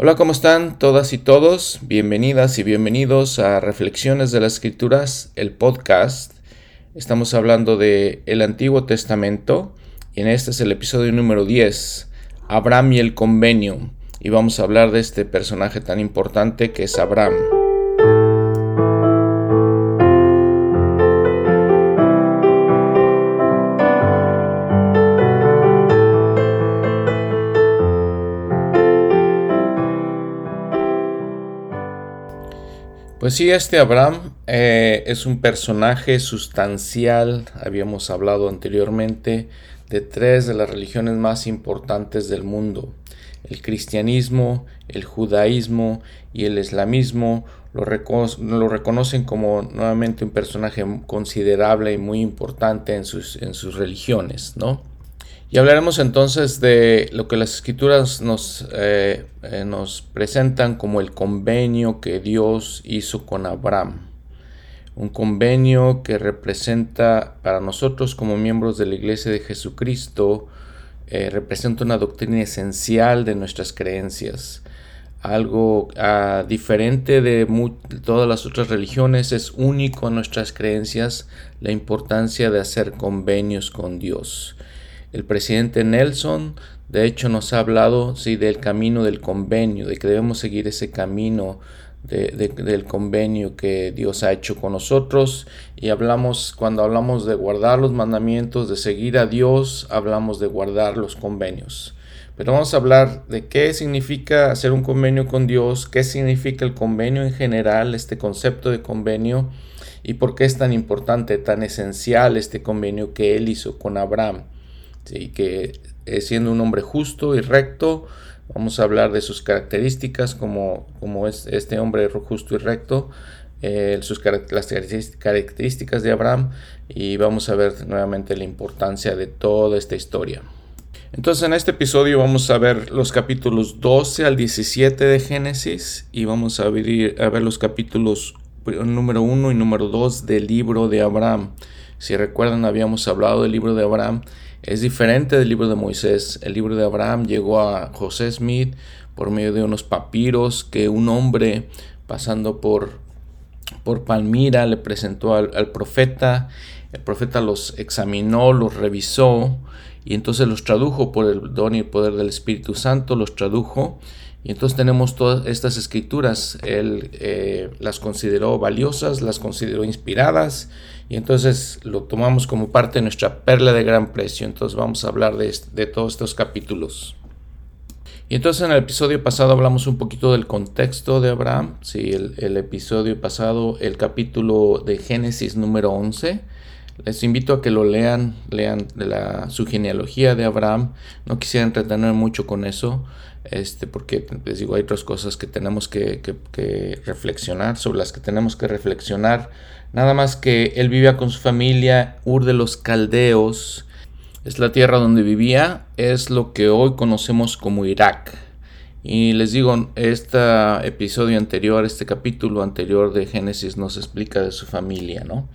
Hola, ¿cómo están todas y todos? Bienvenidas y bienvenidos a Reflexiones de las Escrituras, el podcast. Estamos hablando de el Antiguo Testamento y en este es el episodio número 10, Abraham y el convenio. Y vamos a hablar de este personaje tan importante que es Abraham. Pues sí, este Abraham eh, es un personaje sustancial, habíamos hablado anteriormente, de tres de las religiones más importantes del mundo. El cristianismo, el judaísmo y el islamismo lo, lo reconocen como nuevamente un personaje considerable y muy importante en sus, en sus religiones, ¿no? Y hablaremos entonces de lo que las escrituras nos, eh, eh, nos presentan como el convenio que Dios hizo con Abraham. Un convenio que representa para nosotros como miembros de la Iglesia de Jesucristo, eh, representa una doctrina esencial de nuestras creencias. Algo ah, diferente de todas las otras religiones, es único en nuestras creencias la importancia de hacer convenios con Dios. El presidente Nelson, de hecho, nos ha hablado sí, del camino del convenio, de que debemos seguir ese camino del convenio que Dios ha hecho con nosotros. Y hablamos, cuando hablamos de guardar los mandamientos, de seguir a Dios, hablamos de guardar los convenios. Pero vamos a hablar de qué significa hacer un convenio con Dios, qué significa el convenio en general, este concepto de convenio, y por qué es tan importante, tan esencial este convenio que Él hizo con Abraham y que siendo un hombre justo y recto, vamos a hablar de sus características como, como es este hombre justo y recto, eh, sus las características de Abraham y vamos a ver nuevamente la importancia de toda esta historia. Entonces en este episodio vamos a ver los capítulos 12 al 17 de Génesis y vamos a ver, a ver los capítulos número 1 y número 2 del libro de Abraham. Si recuerdan habíamos hablado del libro de Abraham es diferente del libro de Moisés. El libro de Abraham llegó a José Smith por medio de unos papiros que un hombre pasando por, por Palmira le presentó al, profeta. El profeta los examinó, los revisó y entonces los tradujo por el don y el poder del Espíritu Santo, los tradujo. Y entonces tenemos todas estas escrituras. Él eh, las consideró valiosas, las consideró inspiradas y entonces lo tomamos como parte de nuestra perla de gran precio. Entonces vamos a hablar de, de todos estos capítulos. Y entonces en el episodio pasado hablamos un poquito del contexto de Abraham. Sí, el, episodio pasado, el capítulo de Génesis número 11. Les invito a que lo lean, lean la, su genealogía de Abraham. No quisiera entretener mucho con eso, este, porque les digo, hay otras cosas que tenemos que, que reflexionar, sobre las que tenemos que reflexionar Nada más que él vivía con su familia, Ur de los Caldeos, es la tierra donde vivía, es lo que hoy conocemos como Irak. Y les digo, este episodio anterior, este capítulo anterior de Génesis nos explica de su familia, ¿no?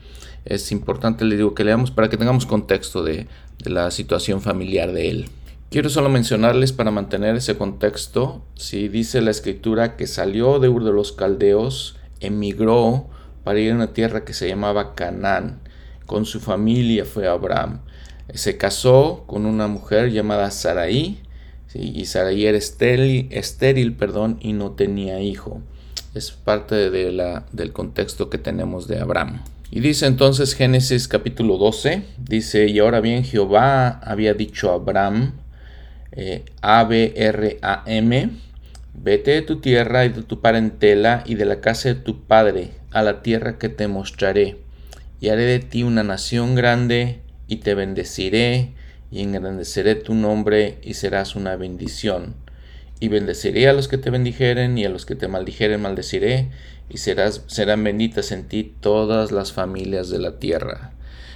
Es importante, les digo, que leamos para que tengamos contexto de, de la situación familiar de él. Quiero solo mencionarles para mantener ese contexto, si dice la escritura que salió de Ur de los Caldeos, emigró para ir a una tierra que se llamaba Canaán. Con su familia fue Abraham. Se casó con una mujer llamada Sarai, y Sarai era estéril, perdón, y no tenía hijo. Es parte de la, del contexto que tenemos de Abraham. Y dice entonces Génesis capítulo 12, dice, y ahora bien Jehová había dicho a Abraham, eh, A-B-R-A-M, vete de tu tierra y de tu parentela y de la casa de tu padre a la tierra que te mostraré, y haré de ti una nación grande, y te bendeciré, y engrandeceré tu nombre, y serás una bendición. Y bendeciré a los que te bendijeren, y a los que te maldijeren maldeciré, y serás, serán benditas en ti todas las familias de la tierra.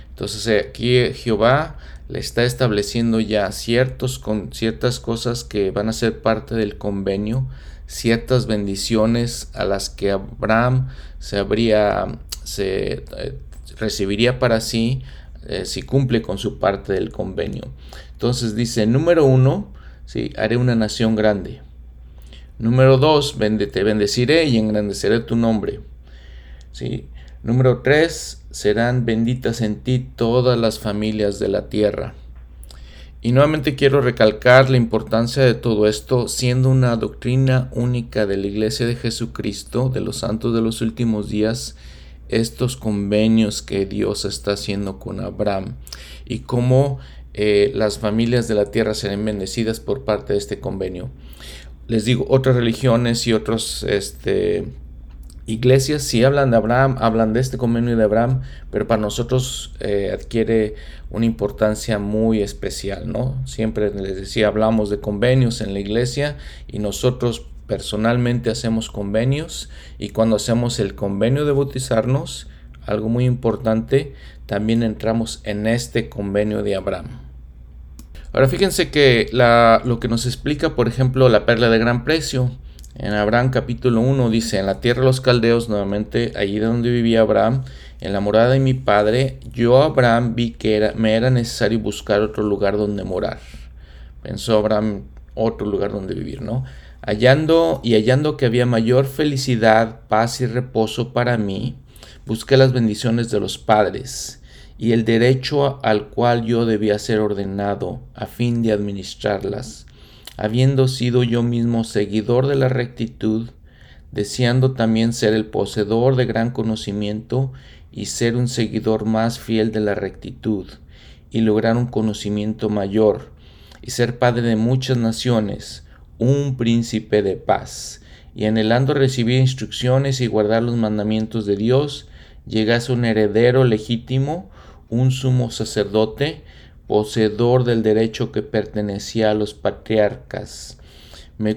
Entonces aquí Jehová le está estableciendo ya ciertos, con, ciertas cosas que van a ser parte del convenio ciertas bendiciones a las que Abraham se habría se eh, recibiría para sí eh, si cumple con su parte del convenio. Entonces dice, número uno, ¿sí? haré una nación grande. Número 2, te bendeciré y engrandeceré tu nombre. ¿Sí? Número 3, serán benditas en ti todas las familias de la tierra. Y nuevamente quiero recalcar la importancia de todo esto, siendo una doctrina única de la Iglesia de Jesucristo, de los santos de los últimos días, estos convenios que Dios está haciendo con Abraham y cómo eh, las familias de la tierra serán bendecidas por parte de este convenio. Les digo, otras religiones y otros este, iglesias si hablan de Abraham, hablan de este convenio de Abraham, pero para nosotros eh, adquiere una importancia muy especial, ¿no? Siempre les decía, hablamos de convenios en la iglesia y nosotros personalmente hacemos convenios y cuando hacemos el convenio de bautizarnos, algo muy importante, también entramos en este convenio de Abraham. Ahora fíjense que lo que nos explica, por ejemplo, la perla de gran precio, en Abraham capítulo 1 dice, en la tierra de los caldeos, nuevamente allí donde vivía Abraham, en la morada de mi padre, yo Abraham vi que era, me era necesario buscar otro lugar donde morar. Pensó Abraham otro lugar donde vivir, ¿no? Hallando y hallando que había mayor felicidad, paz y reposo para mí, busqué las bendiciones de los padres y el derecho al cual yo debía ser ordenado a fin de administrarlas habiendo sido yo mismo seguidor de la rectitud, deseando también ser el poseedor de gran conocimiento y ser un seguidor más fiel de la rectitud, y lograr un conocimiento mayor, y ser padre de muchas naciones, un príncipe de paz, y anhelando recibir instrucciones y guardar los mandamientos de Dios, llegase un heredero legítimo, un sumo sacerdote, poseedor del derecho que pertenecía a los patriarcas. Me,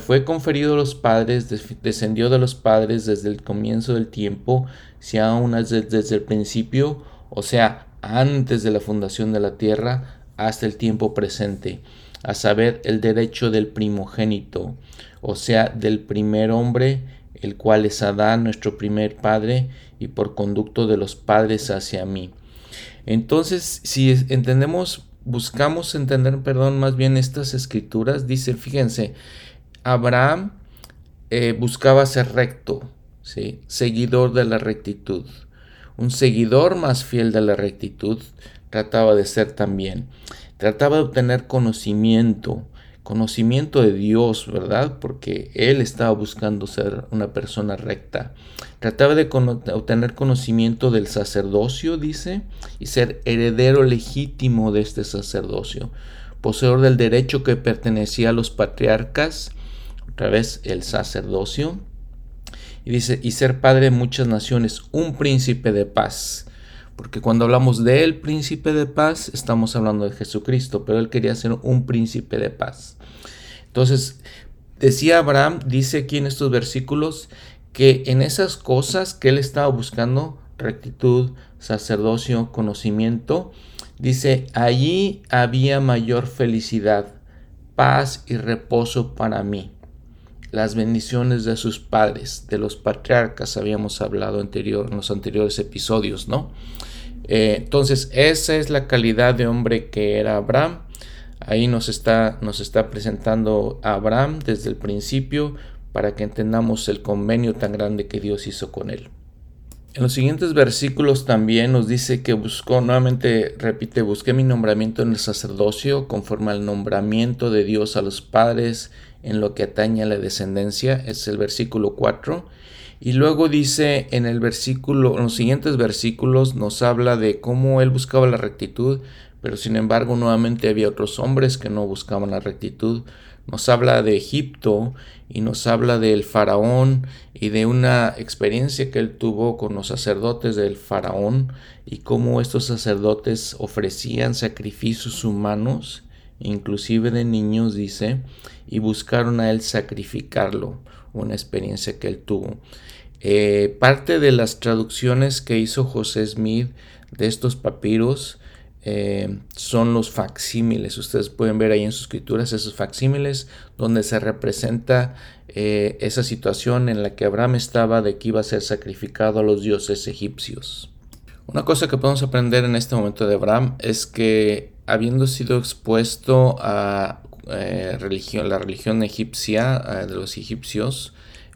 fue conferido los padres, descendió de los padres desde el comienzo del tiempo, si aún desde, desde el principio, o sea, antes de la fundación de la tierra, hasta el tiempo presente, a saber, el derecho del primogénito, o sea, del primer hombre, el cual es Adán, nuestro primer padre, y por conducto de los padres hacia mí entonces, si entendemos, buscamos entender, perdón, más bien estas escrituras, dice, fíjense, Abraham eh, buscaba ser recto, ¿sí? seguidor de la rectitud. Un seguidor más fiel de la rectitud trataba de ser también. Trataba de obtener conocimiento, conocimiento de Dios, ¿verdad? Porque él estaba buscando ser una persona recta. Trataba de obtener conocimiento del sacerdocio, dice, y ser heredero legítimo de este sacerdocio, poseedor del derecho que pertenecía a los patriarcas, otra vez el sacerdocio, y dice, y ser padre de muchas naciones, un príncipe de paz. Porque cuando hablamos del príncipe de paz, estamos hablando de Jesucristo, pero él quería ser un príncipe de paz. Entonces, decía Abraham, dice aquí en estos versículos, que en esas cosas que él estaba buscando, rectitud, sacerdocio, conocimiento, dice, allí había mayor felicidad, paz y reposo para mí. Las bendiciones de sus padres, de los patriarcas, habíamos hablado anterior, en los anteriores episodios, ¿no? Eh, entonces, esa es la calidad de hombre que era Abraham. Ahí nos está, nos está presentando a Abraham desde el principio para que entendamos el convenio tan grande que Dios hizo con él. En los siguientes versículos también nos dice que buscó, nuevamente repite, busqué mi nombramiento en el sacerdocio conforme al nombramiento de Dios a los padres en lo que atañe a la descendencia, es el versículo 4. Y luego dice en el versículo, en los siguientes versículos nos habla de cómo él buscaba la rectitud, pero sin embargo nuevamente había otros hombres que no buscaban la rectitud. Nos habla de Egipto y nos habla del faraón y de una experiencia que él tuvo con los sacerdotes del faraón y cómo estos sacerdotes ofrecían sacrificios humanos, inclusive de niños, dice, y buscaron a él sacrificarlo, una experiencia que él tuvo. Eh, parte de las traducciones que hizo José Smith de estos papiros eh, son los facsímiles. Ustedes pueden ver ahí en sus escrituras esos facsímiles donde se representa eh, esa situación en la que Abraham estaba de que iba a ser sacrificado a los dioses egipcios. Una cosa que podemos aprender en este momento de Abraham es que habiendo sido expuesto a la religión egipcia de los egipcios,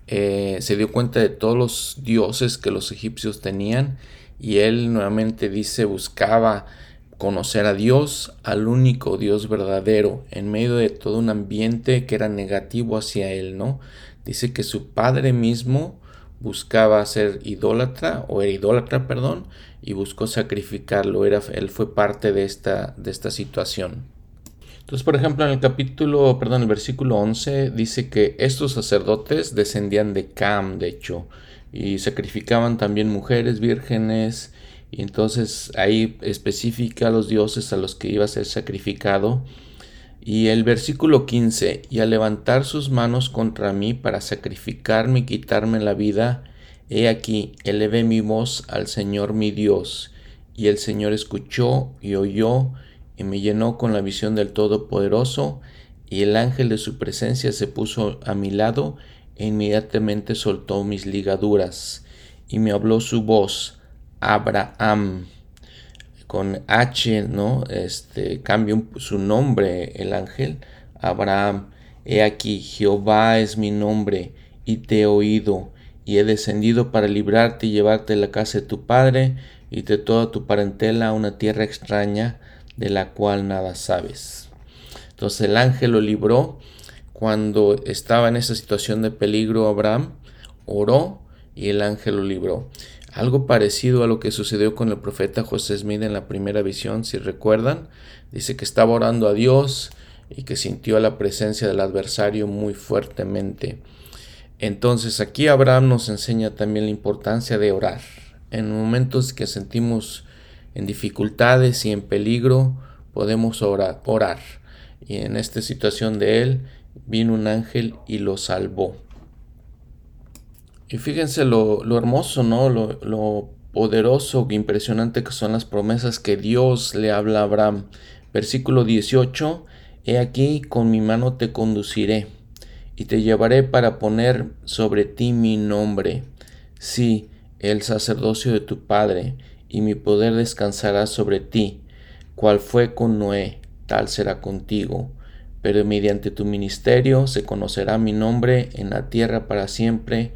eh, se dio cuenta de todos los dioses que los egipcios tenían y él nuevamente dice buscaba conocer a Dios, al único Dios verdadero, en medio de todo un ambiente que era negativo hacia él, ¿no? Dice que su padre mismo buscaba ser idólatra, o era idólatra, perdón, y buscó sacrificarlo, era, él fue parte de esta, de esta situación. Entonces, por ejemplo, en el capítulo, perdón, el versículo 11 dice que estos sacerdotes descendían de Cam, de hecho, y sacrificaban también mujeres vírgenes, y entonces ahí especifica a los dioses a los que iba a ser sacrificado. Y el versículo 15, y al levantar sus manos contra mí para sacrificarme y quitarme la vida, he aquí, elevé mi voz al Señor mi Dios, y el Señor escuchó y oyó, y me llenó con la visión del Todopoderoso, y el ángel de su presencia se puso a mi lado, e inmediatamente soltó mis ligaduras, y me habló su voz, Abraham, con H, ¿no? Este, cambia su nombre el ángel, Abraham. He aquí, Jehová es mi nombre, y te he oído, y he descendido para librarte y llevarte de la casa de tu padre y de toda tu parentela a una tierra extraña de la cual nada sabes. Entonces el ángel lo libró cuando estaba en esa situación de peligro. Abraham oró y el ángel lo libró. Algo parecido a lo que sucedió con el profeta José Smith en la primera visión, si recuerdan. Dice que estaba orando a Dios y que sintió la presencia del adversario muy fuertemente. Entonces aquí Abraham nos enseña también la importancia de orar. En momentos que sentimos en dificultades y en peligro, podemos orar. orar. Y en esta situación de él vino un ángel y lo salvó. Y fíjense lo, hermoso, ¿no? Lo, lo poderoso, impresionante que son las promesas que Dios le habla a Abraham. Versículo 18, He aquí, con mi mano te conduciré, y te llevaré para poner sobre ti mi nombre, sí, el sacerdocio de tu Padre, y mi poder descansará sobre ti, cual fue con Noé, tal será contigo. Pero mediante tu ministerio se conocerá mi nombre en la tierra para siempre,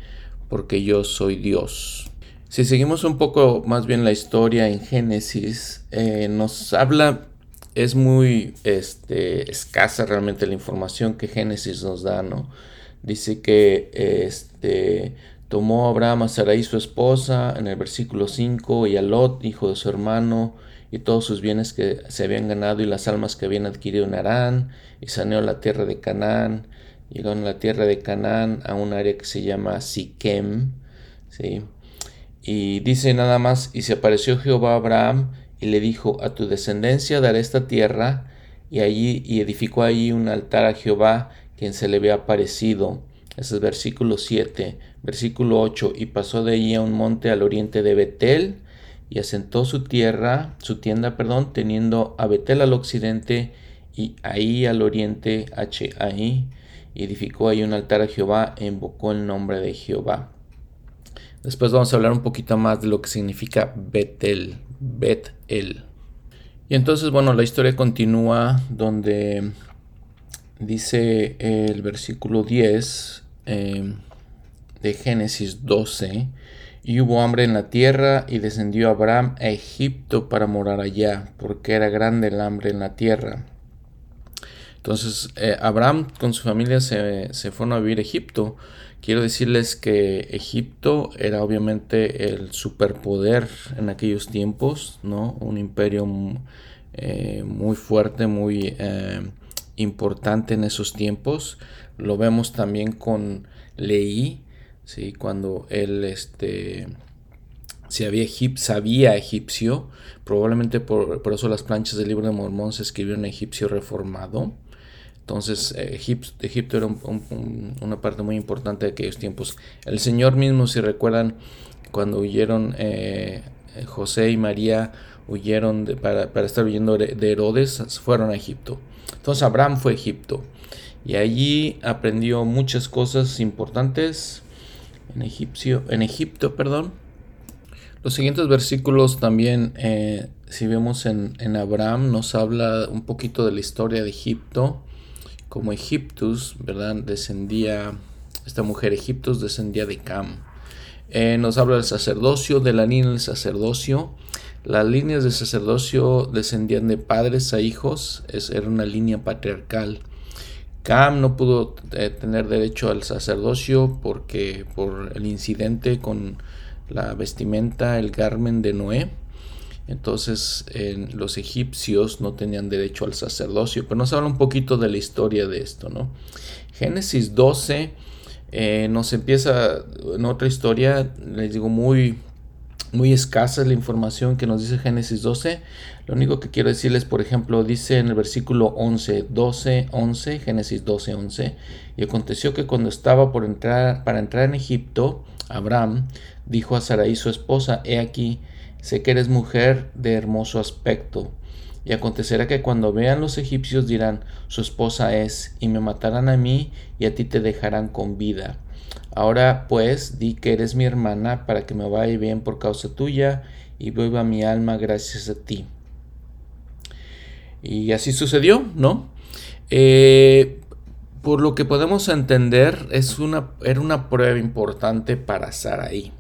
porque yo soy Dios. Si seguimos un poco más bien la historia en Génesis, eh, nos habla, es muy este, escasa realmente la información que Génesis nos da, ¿no? Dice que este, tomó Abraham a Sarai su esposa en el versículo 5 y a Lot, hijo de su hermano, y todos sus bienes que se habían ganado y las almas que habían adquirido en Arán, y saneó la tierra de Canaán, Llegó en la tierra de Canaán a un área que se llama Siquem. Y dice nada más, y se apareció Jehová a Abraham y le dijo, a tu descendencia daré esta tierra, y allí y edificó allí un altar a Jehová, quien se le había aparecido. Ese es versículo 7, versículo 8, y pasó de allí a un monte al oriente de Betel, y asentó su tierra, su tienda, perdón, teniendo a Betel al occidente y ahí al oriente, H ahí, edificó ahí un altar a Jehová e invocó el nombre de Jehová. Después vamos a hablar un poquito más de lo que significa Betel, Betel. Y entonces, bueno, la historia continúa donde dice el versículo 10 eh, de Génesis 12, y hubo hambre en la tierra y descendió Abraham a Egipto para morar allá, porque era grande el hambre en la tierra. Entonces, eh, Abraham con su familia se, se, fueron a vivir a Egipto. Quiero decirles que Egipto era obviamente el superpoder en aquellos tiempos, ¿no? Un imperio eh, muy fuerte, muy eh, importante en esos tiempos. Lo vemos también con Leí, ¿sí? Cuando él, este si había sabía egipcio, probablemente por, por, eso las planchas del libro de Mormón se escribieron en egipcio reformado. Entonces eh, Egipto, era una parte muy importante de aquellos tiempos. El Señor mismo, si recuerdan, cuando huyeron eh, José y María, huyeron para, estar huyendo de Herodes, fueron a Egipto. Entonces Abraham fue a Egipto y allí aprendió muchas cosas importantes en, egipcio, en Egipto. Perdón. Los siguientes versículos también, eh, si vemos en, en Abraham, nos habla un poquito de la historia de Egipto como Egiptus, ¿verdad? Descendía, esta mujer Egiptus descendía de Cam. Eh, nos habla del sacerdocio, de la línea del sacerdocio. Las líneas de sacerdocio descendían de padres a hijos, es, era una línea patriarcal. Cam no pudo eh, tener derecho al sacerdocio porque por el incidente con la vestimenta, el garmen de Noé. Entonces los egipcios no tenían derecho al sacerdocio. Pero nos habla un poquito de la historia de esto, ¿no? Génesis 12 eh, nos empieza en otra historia, les digo, muy, muy escasa la información que nos dice Génesis 12. Lo único que quiero decirles, por ejemplo, dice en el versículo 11, 12, 11, Génesis 12, 11, y aconteció que cuando estaba por entrar, para entrar en Egipto, Abraham dijo a Sarai su esposa, he aquí, sé que eres mujer de hermoso aspecto. Y acontecerá que cuando vean los egipcios dirán, su esposa es, y me matarán a mí, y a ti te dejarán con vida. Ahora pues di que eres mi hermana, para que me vaya bien por causa tuya, y viva mi alma gracias a ti. Y así sucedió, ¿no? Eh, por lo que podemos entender, es una, era una prueba importante para Saraí.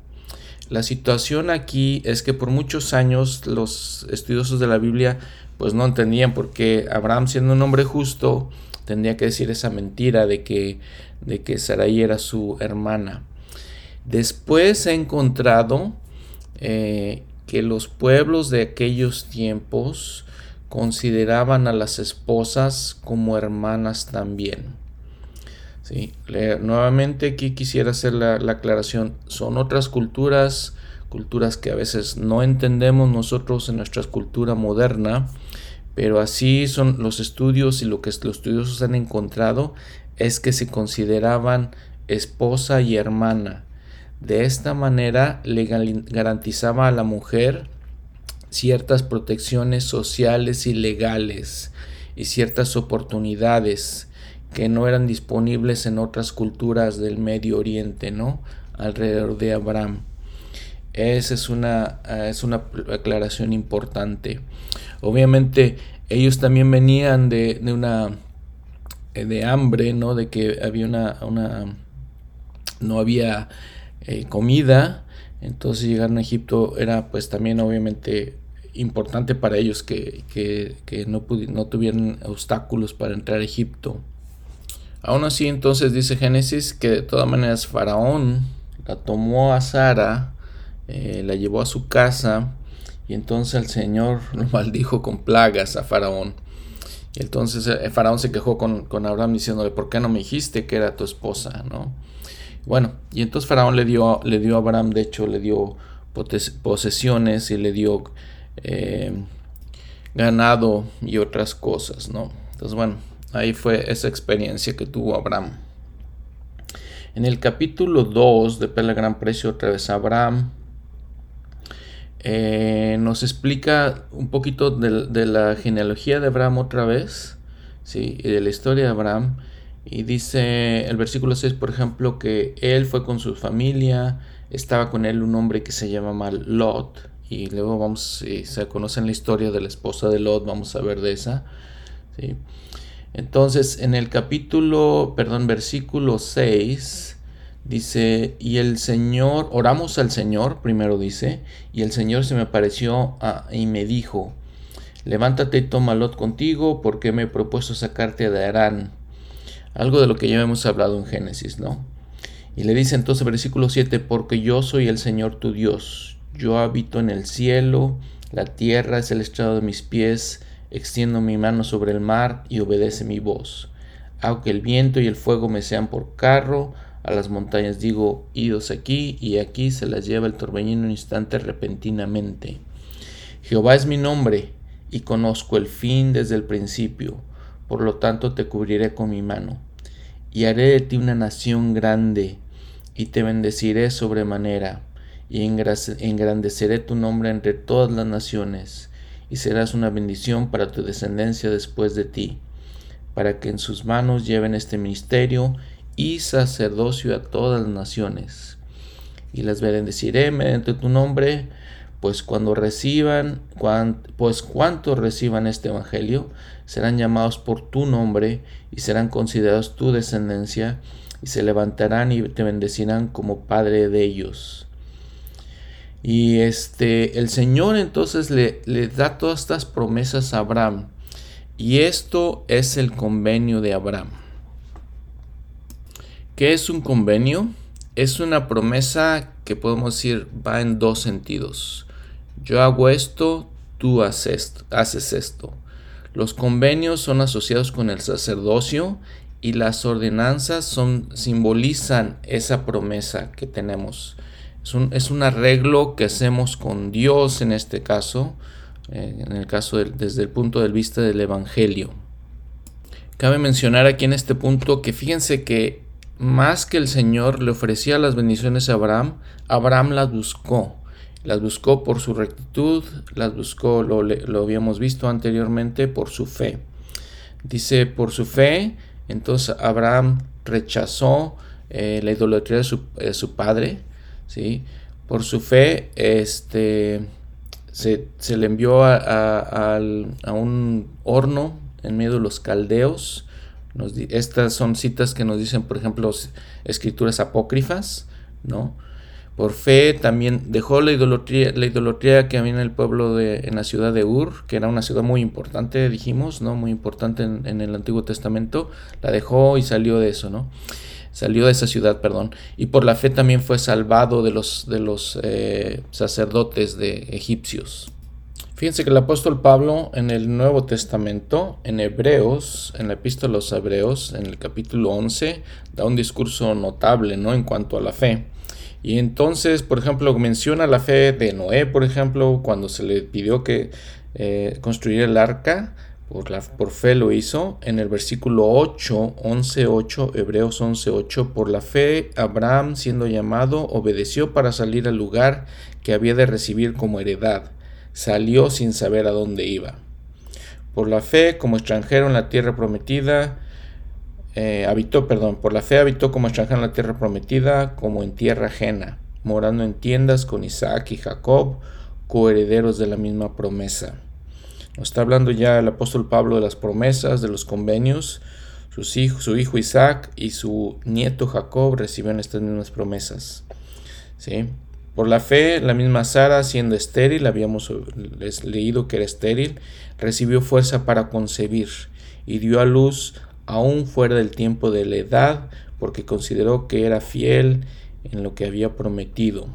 La situación aquí es que por muchos años los estudiosos de la Biblia pues no entendían por qué Abraham siendo un hombre justo tendría que decir esa mentira de que, de que Sarai era su hermana. Después he encontrado eh, que los pueblos de aquellos tiempos consideraban a las esposas como hermanas también. Sí, nuevamente aquí quisiera hacer la, aclaración. Son otras culturas, culturas que a veces no entendemos nosotros en nuestra cultura moderna, pero así son los estudios y lo que los estudiosos han encontrado es que se consideraban esposa y hermana. De esta manera le garantizaba a la mujer ciertas protecciones sociales y legales y ciertas oportunidades que no eran disponibles en otras culturas del Medio Oriente, ¿no? Alrededor de Abraham. Esa es una, es una aclaración importante. Obviamente ellos también venían de, una eh, de hambre, ¿no? De que había una, una no había eh, comida. Entonces llegar a Egipto era pues también obviamente importante para ellos que, no, no tuvieran obstáculos para entrar a Egipto. Aún así, entonces dice Génesis que de todas maneras Faraón la tomó a Sara, eh, la llevó a su casa y entonces el Señor lo maldijo con plagas a Faraón. Y entonces el eh, Faraón se quejó con, con, Abraham diciéndole, ¿por qué no me dijiste que era tu esposa? ¿no? Bueno, y entonces Faraón le dio, le dio a Abraham, de hecho, le dio posesiones y le dio eh, ganado y otras cosas, ¿no? Entonces, bueno, Ahí fue esa experiencia que tuvo Abraham. En el capítulo 2 de Pela Gran Precio, otra vez Abraham, eh, nos explica un poquito de, la genealogía de Abraham otra vez, ¿sí? y de la historia de Abraham. Y dice el versículo 6, por ejemplo, que él fue con su familia, estaba con él un hombre que se llama Lot, y luego vamos, si se conocen la historia de la esposa de Lot, vamos a ver de esa. ¿sí? Entonces, en el capítulo, perdón, versículo 6, dice, y el Señor, oramos al Señor, primero dice, y el Señor se me apareció y me dijo, levántate y toma Lot contigo, porque me he propuesto sacarte de Arán. Algo de lo que ya hemos hablado en Génesis, ¿no? Y le dice entonces versículo 7, porque yo soy el Señor tu Dios, yo habito en el cielo, la tierra es el estrado de mis pies, extiendo mi mano sobre el mar y obedece mi voz. Aunque el viento y el fuego me sean por carro, a las montañas digo, idos aquí, y aquí se las lleva el torbellino un instante repentinamente. Jehová es mi nombre, y conozco el fin desde el principio, por lo tanto te cubriré con mi mano. Y haré de ti una nación grande, y te bendeciré sobremanera, y engrandeceré tu nombre entre todas las naciones y serás una bendición para tu descendencia después de ti, para que en sus manos lleven este ministerio y sacerdocio a todas las naciones. Y las bendeciré mediante tu nombre, pues cuando reciban, pues cuantos reciban este evangelio, serán llamados por tu nombre y serán considerados tu descendencia y se levantarán y te bendecirán como padre de ellos. Y este, el Señor entonces le, le da todas estas promesas a Abraham. Y esto es el convenio de Abraham. ¿Qué es un convenio? Es una promesa que podemos decir va en dos sentidos. Yo hago esto, tú haces, esto. Los convenios son asociados con el sacerdocio y las ordenanzas son, simbolizan esa promesa que tenemos. Es un, es un arreglo que hacemos con Dios en este caso, eh, en el caso desde el punto de vista del Evangelio. Cabe mencionar aquí en este punto que fíjense que más que el Señor le ofrecía las bendiciones a Abraham, Abraham las buscó. Las buscó por su rectitud, las buscó, lo, lo habíamos visto anteriormente, por su fe. Dice, por su fe, entonces Abraham rechazó eh, la idolatría de su, padre, ¿sí? Por su fe, este, se, le envió a, un horno en medio de los caldeos. Estas son citas que nos dicen, por ejemplo, escrituras apócrifas, ¿no? Por fe también dejó la idolatría, la que había en el pueblo de, en la ciudad de Ur, que era una ciudad muy importante, dijimos, ¿no? Muy importante en, el Antiguo Testamento. La dejó y salió de eso, ¿no? Salió de esa ciudad, perdón. Y por la fe también fue salvado de los, de los eh, sacerdotes de egipcios. Fíjense que el apóstol Pablo en el Nuevo Testamento, en Hebreos, en la epístola a los Hebreos, en el capítulo 11, da un discurso notable, ¿no? En cuanto a la fe. Y entonces, por ejemplo, menciona la fe de Noé, por ejemplo, cuando se le pidió que eh, construyera el arca, por, por fe lo hizo. En el versículo 8, 11, 8, Hebreos 11, 8, por la fe Abraham, siendo llamado, obedeció para salir al lugar que había de recibir como heredad. Salió sin saber a dónde iba. Por la fe, como extranjero en la tierra prometida, eh, habitó, perdón, por la fe habitó como extranjero en la tierra prometida, como en tierra ajena, morando en tiendas con Isaac y Jacob, coherederos de la misma promesa. Nos está hablando ya el apóstol Pablo de las promesas, de los convenios. Sus hijos, su hijo Isaac y su nieto Jacob recibieron estas mismas promesas. ¿Sí? Por la fe, la misma Sara, siendo estéril, habíamos leído que era estéril, recibió fuerza para concebir y dio a luz aún fuera del tiempo de la edad, porque consideró que era fiel en lo que había prometido.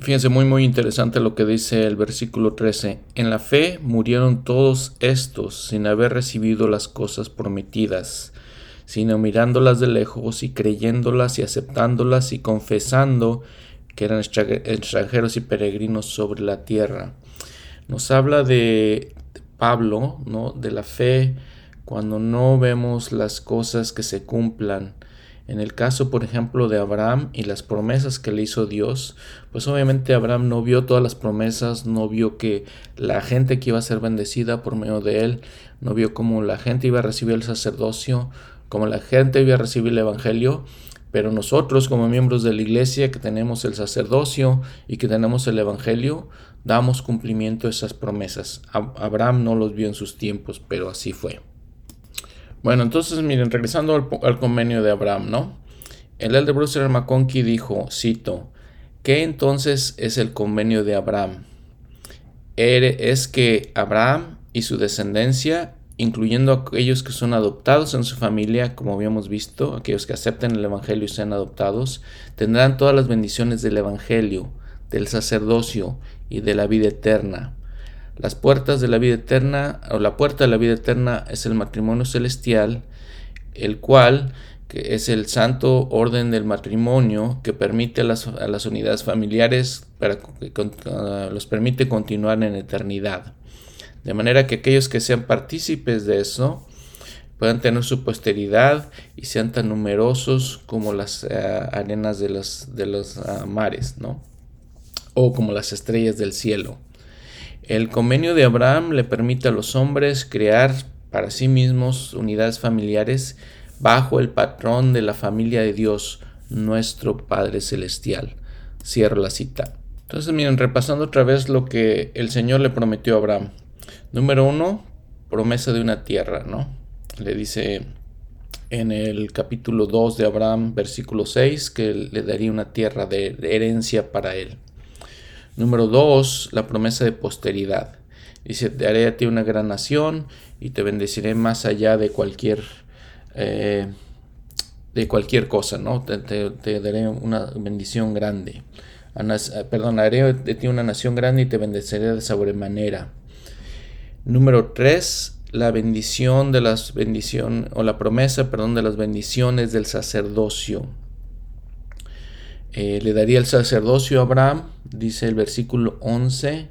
Fíjense muy muy interesante lo que dice el versículo 13. En la fe murieron todos estos sin haber recibido las cosas prometidas, sino mirándolas de lejos y creyéndolas y aceptándolas y confesando que eran extranjeros y peregrinos sobre la tierra. Nos habla de Pablo, ¿no? de la fe cuando no vemos las cosas que se cumplan. En el caso, por ejemplo, de Abraham y las promesas que le hizo Dios, pues obviamente Abraham no vio todas las promesas, no vio que la gente que iba a ser bendecida por medio de él, no vio cómo la gente iba a recibir el sacerdocio, cómo la gente iba a recibir el evangelio, pero nosotros como miembros de la iglesia que tenemos el sacerdocio y que tenemos el evangelio, damos cumplimiento a esas promesas. Abraham no los vio en sus tiempos, pero así fue. Bueno, entonces miren, regresando al, convenio de Abraham, ¿no? El elder Bruce McConkie dijo, cito, ¿qué entonces es el convenio de Abraham? Es que Abraham y su descendencia, incluyendo aquellos que son adoptados en su familia, como habíamos visto, aquellos que acepten el Evangelio y sean adoptados, tendrán todas las bendiciones del Evangelio, del sacerdocio y de la vida eterna. Las puertas de la vida eterna, o la puerta de la vida eterna es el matrimonio celestial, el cual que es el santo orden del matrimonio que permite a las, unidades familiares, para, los permite continuar en eternidad. De manera que aquellos que sean partícipes de eso puedan tener su posteridad y sean tan numerosos como las eh, arenas de los, de los ah, mares, ¿no? O como las estrellas del cielo. El convenio de Abraham le permite a los hombres crear para sí mismos unidades familiares bajo el patrón de la familia de Dios, nuestro Padre Celestial. Cierro la cita. Entonces, miren, repasando otra vez lo que el Señor le prometió a Abraham. Número uno, promesa de una tierra, ¿no? Le dice en el capítulo 2 de Abraham, versículo 6, que le daría una tierra de, herencia para él. Número 2, la promesa de posteridad. Dice, te haré a ti una gran nación y te bendeciré más allá de cualquier, eh, de cualquier cosa, ¿no? Te, daré una bendición grande. Perdón, haré de ti una nación grande y te bendeciré de sobremanera. Número 3, la bendición de las bendiciones, o la promesa, perdón, de las bendiciones del sacerdocio. Eh, le daría el sacerdocio a Abraham, dice el versículo 11,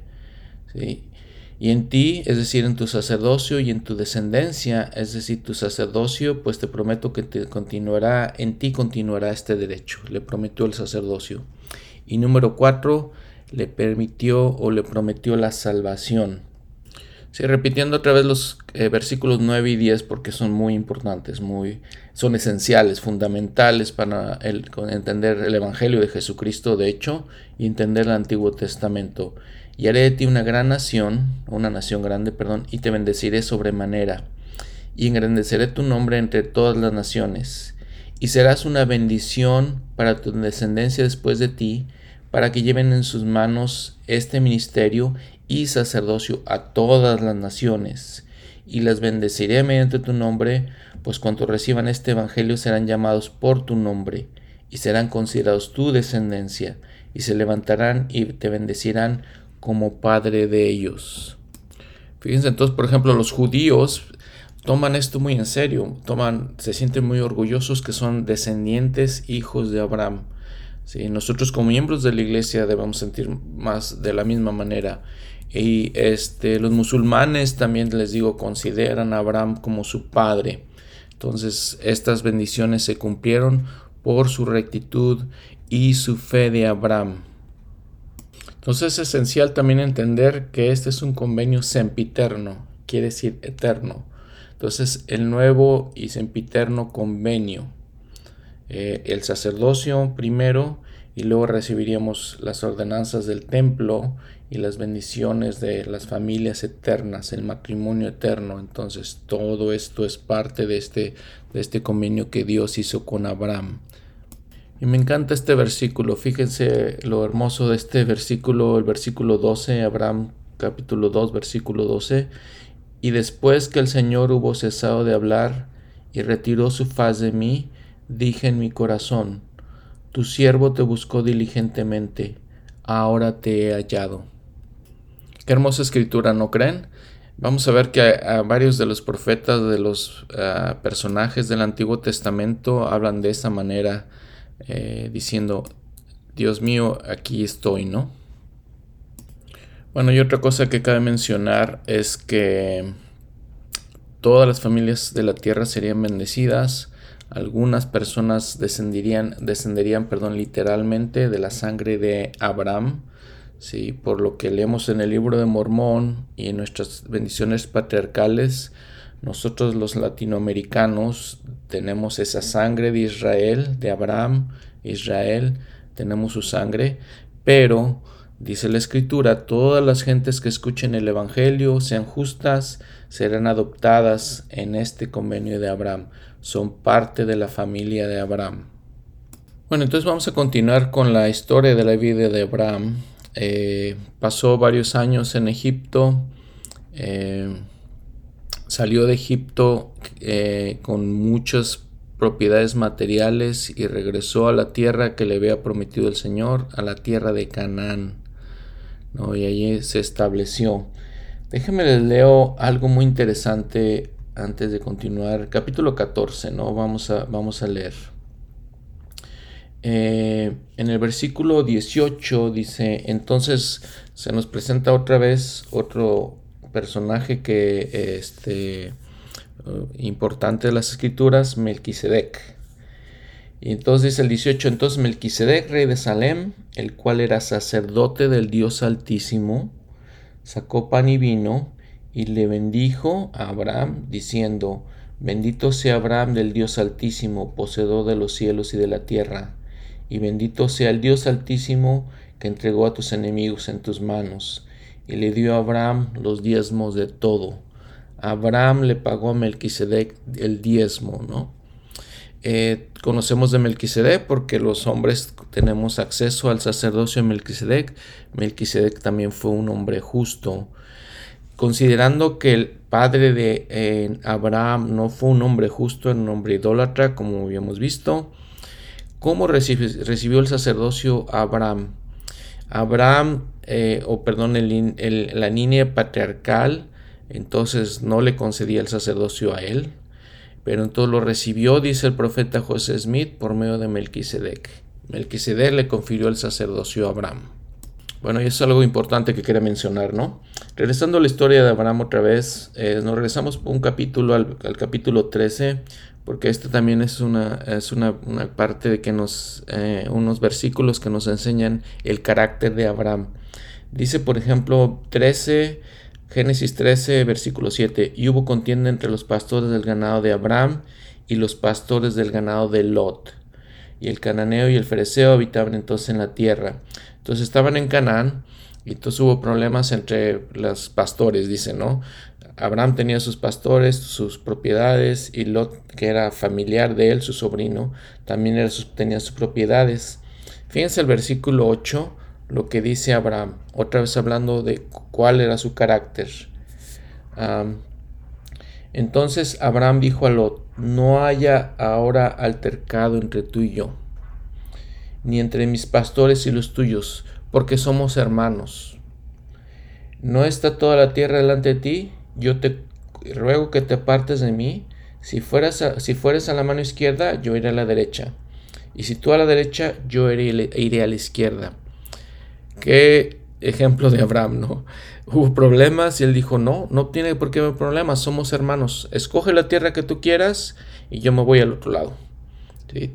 y en ti, es decir, en tu sacerdocio y en tu descendencia, es decir, tu sacerdocio, pues te prometo que te continuará, en ti continuará este derecho, le prometió el sacerdocio. Y número 4, le permitió o le prometió la salvación. Sí, repitiendo otra vez los eh, versículos 9 y 10 porque son muy importantes, muy, son esenciales, fundamentales para el, entender el Evangelio de Jesucristo, de hecho, y entender el Antiguo Testamento. Y haré de ti una gran nación, una nación grande, perdón, y te bendeciré sobremanera, y engrandeceré tu nombre entre todas las naciones, y serás una bendición para tu descendencia después de ti, para que lleven en sus manos este ministerio y sacerdocio a todas las naciones, y las bendeciré mediante tu nombre, pues cuanto reciban este Evangelio serán llamados por tu nombre, y serán considerados tu descendencia, y se levantarán y te bendecirán como Padre de ellos. Fíjense entonces, por ejemplo, los judíos toman esto muy en serio, toman, se sienten muy orgullosos que son descendientes, hijos de Abraham. ¿sí? Nosotros como miembros de la iglesia debemos sentir más de la misma manera. Y este, los musulmanes también les digo, consideran a Abraham como su padre. Entonces estas bendiciones se cumplieron por su rectitud y su fe de Abraham. Entonces es esencial también entender que este es un convenio sempiterno, quiere decir eterno. Entonces el nuevo y sempiterno convenio. Eh, el sacerdocio primero y luego recibiríamos las ordenanzas del templo y las bendiciones de las familias eternas, el matrimonio eterno. Entonces todo esto es parte de este, de este convenio que Dios hizo con Abraham. Y me encanta este versículo, fíjense lo hermoso de este versículo, el versículo 12, Abraham capítulo 2, versículo 12. Y después que el Señor hubo cesado de hablar y retiró su faz de mí, dije en mi corazón, tu siervo te buscó diligentemente, ahora te he hallado. Qué hermosa escritura, ¿no creen? Vamos a ver que a, varios de los profetas, de los ah, personajes del Antiguo Testamento, hablan de esa manera, eh, diciendo, Dios mío, aquí estoy, ¿no? Bueno, y otra cosa que cabe mencionar es que todas las familias de la tierra serían bendecidas, algunas personas descenderían, descenderían perdón, literalmente de la sangre de Abraham, ¿sí? por lo que leemos en el libro de Mormón y en nuestras bendiciones patriarcales, nosotros los latinoamericanos tenemos esa sangre de Israel, de Abraham, Israel, tenemos su sangre, pero dice la escritura, todas las gentes que escuchen el Evangelio sean justas, serán adoptadas en este convenio de Abraham son parte de la familia de Abraham. Bueno, entonces vamos a continuar con la historia de la vida de Abraham. Eh, pasó varios años en Egipto, eh, salió de Egipto eh, con muchas propiedades materiales y regresó a la tierra que le había prometido el Señor, a la tierra de Canaán. Y allí se estableció. Déjenme les leo algo muy interesante antes de continuar, capítulo 14, ¿no? Vamos a, vamos a leer. Eh, en el versículo 18 dice, entonces se nos presenta otra vez otro personaje que este uh, importante de las escrituras, Melquisedec. Y entonces dice el 18, entonces Melquisedec, rey de Salem, el cual era sacerdote del Dios Altísimo, sacó pan y vino y le bendijo a Abraham, diciendo, Bendito sea Abraham del Dios Altísimo, poseedor de los cielos y de la tierra, y bendito sea el Dios Altísimo que entregó a tus enemigos en tus manos, y le dio a Abraham los diezmos de todo. Abraham le pagó a Melquisedec el diezmo, ¿no? Eh, conocemos de Melquisedec porque los hombres tenemos acceso al sacerdocio de Melquisedec. Melquisedec también fue un hombre justo. Considerando que el padre de eh, Abraham no fue un hombre justo, era un hombre idólatra, como habíamos visto, ¿cómo recibió el sacerdocio Abraham? Abraham, eh, o perdón, la línea patriarcal, entonces no le concedía el sacerdocio a él, pero entonces lo recibió, dice el profeta José Smith, por medio de Melquisedec. Melquisedec le confirió el sacerdocio a Abraham. Bueno, y eso es algo importante que quería mencionar, ¿no? Regresando a la historia de Abraham otra vez, eh, nos regresamos un capítulo al, capítulo 13, porque este también es una, es una, parte de que nos, eh, unos versículos que nos enseñan el carácter de Abraham. Dice, por ejemplo, 13, Génesis 13, versículo 7, y hubo contienda entre los pastores del ganado de Abraham y los pastores del ganado de Lot. Y el cananeo y el fereceo habitaban entonces en la tierra. Entonces estaban en Canaán y entonces hubo problemas entre los pastores, dice, ¿no? Abraham tenía sus pastores, sus propiedades, y Lot, que era familiar de él, su sobrino, también tenía sus propiedades. Fíjense el versículo 8, lo que dice Abraham, otra vez hablando de cuál era su carácter. entonces Abraham dijo a Lot, no haya ahora altercado entre tú y yo ni entre mis pastores y los tuyos, porque somos hermanos. ¿No está toda la tierra delante de ti? Yo te ruego que te apartes de mí. Si fueras si fueres a la mano izquierda, yo iré a la derecha. Y si tú a la derecha, yo iré, iré a la izquierda. Qué ejemplo de Abraham, ¿no? Hubo problemas y él dijo, no, no tiene por qué haber problemas, somos hermanos. Escoge la tierra que tú quieras y yo me voy al otro lado.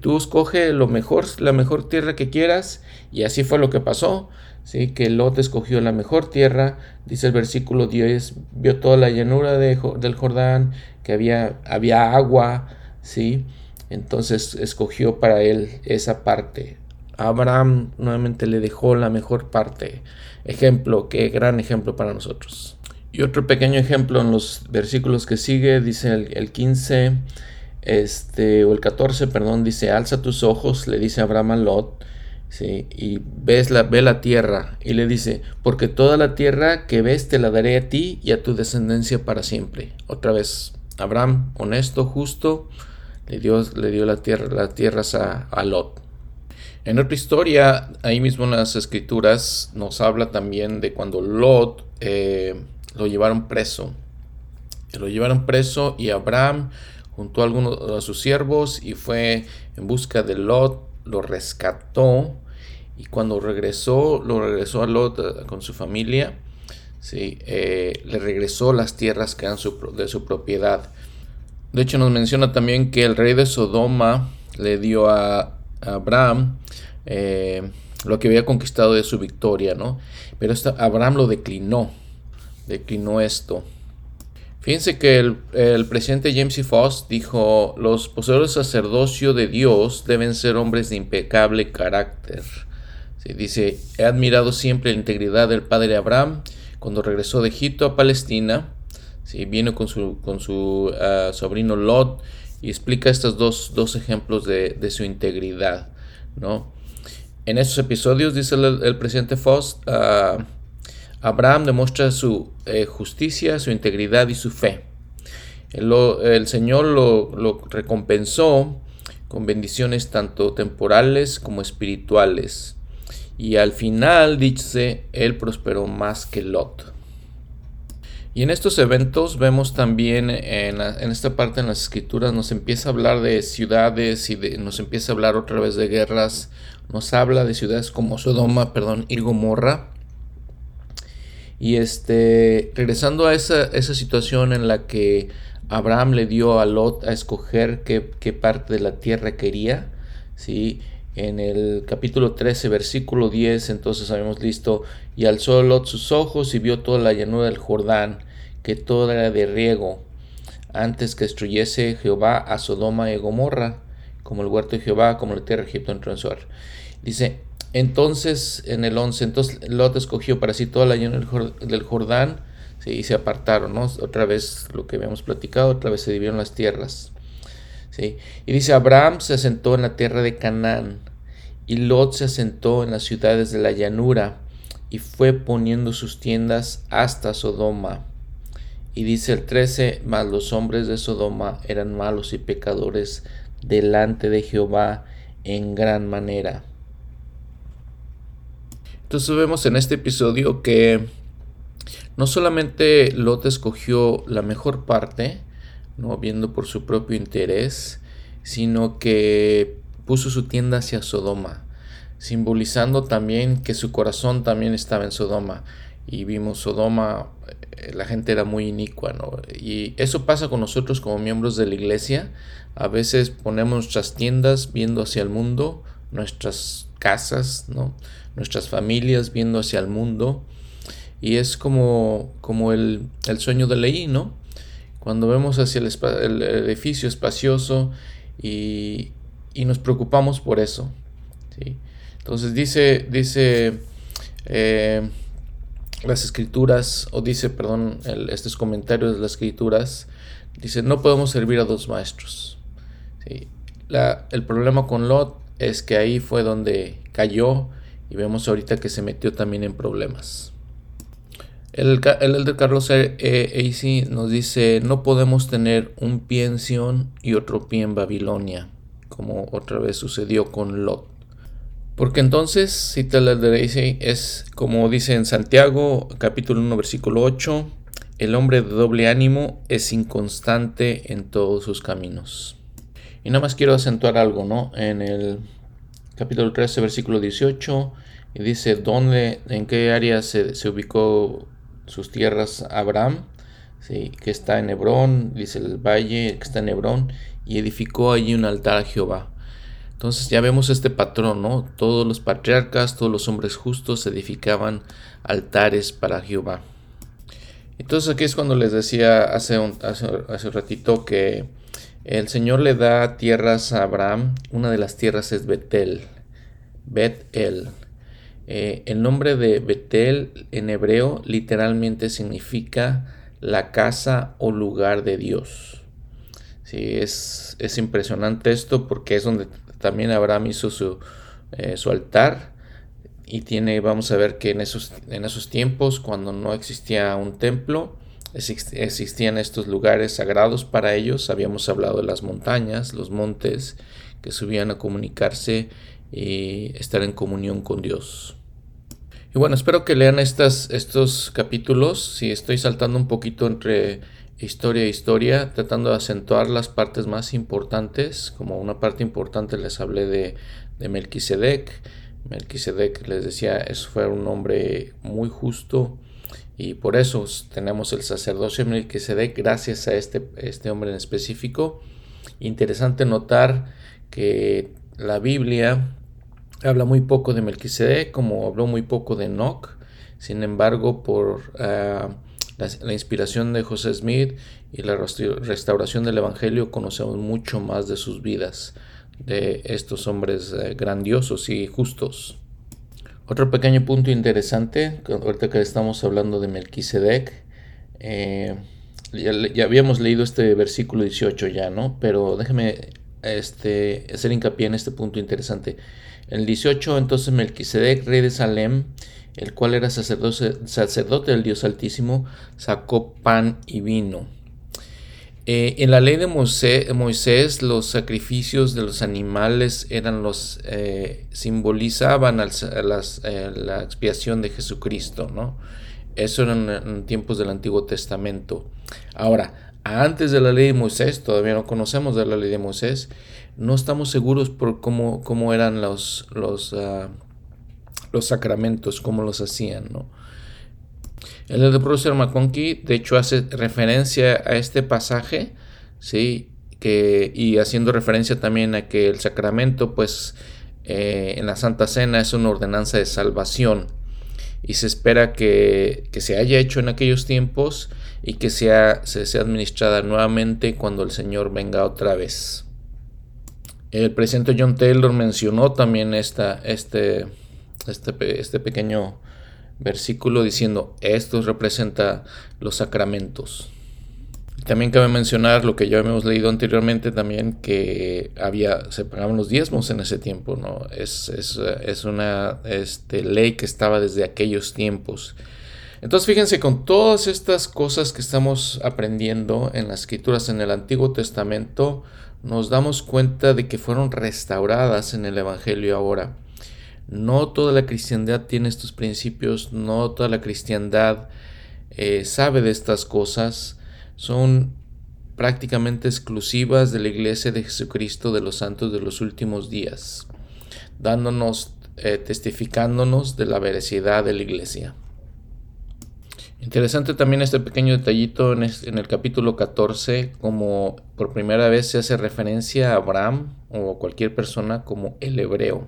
Tú escoge lo mejor, la mejor tierra que quieras, y así fue lo que pasó. ¿sí? Que Lot escogió la mejor tierra, dice el versículo 10, vio toda la llanura del Jordán, que había, había agua, ¿sí? entonces escogió para él esa parte. Abraham nuevamente le dejó la mejor parte. Ejemplo, qué gran ejemplo para nosotros. Y otro pequeño ejemplo en los versículos que sigue, dice el, el 15 este, o el 14, perdón, dice, alza tus ojos, le dice Abraham a Lot, ¿sí? y ves la, ve la tierra, y le dice, porque toda la tierra que ves te la daré a ti y a tu descendencia para siempre. Otra vez, Abraham, honesto, justo, le dio, le dio la tierra, las tierras a, Lot. En otra historia, ahí mismo en las escrituras, nos habla también de cuando Lot eh, lo llevaron preso. Lo llevaron preso y Abraham juntó a algunos de sus siervos y fue en busca de Lot, lo rescató y cuando regresó, lo regresó a Lot eh, con su familia, ¿sí? Eh, le regresó las tierras que eran de su propiedad. De hecho nos menciona también que el rey de Sodoma le dio a, Abraham eh, lo que había conquistado de su victoria, ¿no? Pero Abraham lo declinó, declinó esto. Fíjense que el, presidente James E. Foss dijo, los poseedores sacerdocio de Dios deben ser hombres de impecable carácter. dice, he admirado siempre la integridad del padre Abraham cuando regresó de Egipto a Palestina. ¿sí? Viene con su, con su ah, sobrino Lot y explica estos dos, ejemplos de, su integridad. ¿no? En estos episodios, dice el, presidente Foss, uh, Abraham demuestra su eh, justicia, su integridad y su fe. El, Señor lo, recompensó con bendiciones tanto temporales como espirituales. Y al final, dice, él prosperó más que Lot. Y en estos eventos vemos también en, esta parte en las escrituras nos empieza a hablar de ciudades y nos empieza a hablar otra vez de guerras. Nos habla de ciudades como Sodoma, perdón, y Gomorra. Y este, regresando a esa, esa situación en la que Abraham le dio a Lot a escoger qué, parte de la tierra quería, ¿sí? En el capítulo 13, versículo 10, entonces habíamos listo, y alzó Lot sus ojos y vio toda la llanura del Jordán, que toda era de riego, antes que destruyese Jehová a Sodoma y Gomorra, como el huerto de Jehová, como la tierra de Egipto en ar. Dice, entonces en el 11, entonces Lot escogió para sí toda la llena del Jordán ¿sí? y se apartaron, ¿no? Otra vez lo que habíamos platicado, otra vez se dividieron las tierras. ¿sí? Y dice, Abraham se asentó en la tierra de Canaán y Lot se asentó en las ciudades de la llanura y fue poniendo sus tiendas hasta Sodoma. Y dice el 13, mas los hombres de Sodoma eran malos y pecadores delante de Jehová en gran manera. Entonces vemos en este episodio que no solamente Lot escogió la mejor parte, no viendo por su propio interés, sino que puso su tienda hacia Sodoma, simbolizando también que su corazón también estaba en Sodoma. Y vimos Sodoma, eh, la gente era muy inicua, ¿no? Y eso pasa con nosotros como miembros de la iglesia. A veces ponemos nuestras tiendas viendo hacia el mundo, nuestras casas, ¿no? Nuestras familias viendo hacia el mundo. Y es como, como el, sueño de Leí, ¿no? Cuando vemos hacia el, edificio espacioso y, nos preocupamos por eso. Entonces dice, dice eh, las escrituras, o dice, perdón, estos comentarios de las escrituras, dice, no podemos servir a dos maestros. el problema con Lot es que ahí fue donde cayó y vemos ahorita que se metió también en problemas. El, el de Carlos AC nos dice, no podemos tener un pie en Sion y otro pie en Babilonia, como otra vez sucedió con Lot. Porque entonces, cita el de AC, es como dice en Santiago, capítulo 1, versículo 8, el hombre de doble ánimo es inconstante en todos sus caminos. Y nada más quiero acentuar algo, ¿no? En el capítulo 13, versículo 18, y dice dónde, en qué área se, ubicó sus tierras Abraham, ¿sí? que está en Hebrón, dice el valle que está en Hebrón, y edificó allí un altar a Jehová. Entonces ya vemos este patrón, ¿no? Todos los patriarcas, todos los hombres justos edificaban altares para Jehová. Entonces aquí es cuando les decía hace un, hace, hace un ratito que el Señor le da tierras a Abraham. Una de las tierras es Betel. Betel. Eh, el nombre de Betel en hebreo literalmente significa la casa o lugar de Dios. Sí, es, es impresionante esto porque es donde también Abraham hizo su, eh, su altar y tiene, vamos a ver que en esos, en esos tiempos, cuando no existía un templo, existían estos lugares sagrados para ellos. Habíamos hablado de las montañas, los montes que subían a comunicarse y estar en comunión con Dios. Y bueno, espero que lean estas, estos capítulos. Si estoy saltando un poquito entre historia e historia, tratando de acentuar las partes más importantes. Como una parte importante les hablé de, de Melquisedec. Melquisedec, les decía, eso fue un hombre muy justo y por eso tenemos el sacerdocio Melquisedec gracias a este, este hombre en específico. Interesante notar que la Biblia habla muy poco de Melquisedec, como habló muy poco de Enoch. Sin embargo, por ah, la, inspiración de José Smith y la restauración del Evangelio, conocemos mucho más de sus vidas, de estos hombres eh, grandiosos y justos. Otro pequeño punto interesante, ahorita que estamos hablando de Melquisedec, eh, ya, habíamos leído este versículo 18 ya, ¿no? Pero déjeme este, hacer hincapié en este punto interesante. El 18, entonces Melquisedec, rey de Salem, el cual era sacerdote, sacerdote del Dios Altísimo, sacó pan y vino eh, en la ley de Moisés, los sacrificios de los animales eran los eh, simbolizaban eh, la expiación de Jesucristo, ¿no? Eso eran en tiempos del Antiguo Testamento. Ahora, antes de la ley de Moisés, todavía no conocemos de la ley de Moisés, no estamos seguros por cómo, eran los, los, ah, los sacramentos, cómo los hacían, ¿no? El de Profesor McConkie, de hecho, hace referencia a este pasaje, ¿sí? Que, y haciendo referencia también a que el sacramento, pues, eh, en la Santa Cena es una ordenanza de salvación y se espera que, se haya hecho en aquellos tiempos y que sea, se sea administrada nuevamente cuando el Señor venga otra vez. El presidente John Taylor mencionó también esta, este, este, este pequeño versículo diciendo, esto representa los sacramentos. También cabe mencionar lo que ya hemos leído anteriormente también, que había, se pagaban los diezmos en ese tiempo, ¿no? Es, es, una este, ley que estaba desde aquellos tiempos. Entonces fíjense, con todas estas cosas que estamos aprendiendo en las escrituras en el Antiguo Testamento, nos damos cuenta de que fueron restauradas en el Evangelio ahora. No toda la cristiandad tiene estos principios, no toda la cristiandad eh, sabe de estas cosas son prácticamente exclusivas de la Iglesia de Jesucristo de los Santos de los últimos días, dándonos, eh, testificándonos de la veracidad de la Iglesia. Interesante también este pequeño detallito en, el capítulo 14, como por primera vez se hace referencia a Abraham o cualquier persona como el hebreo.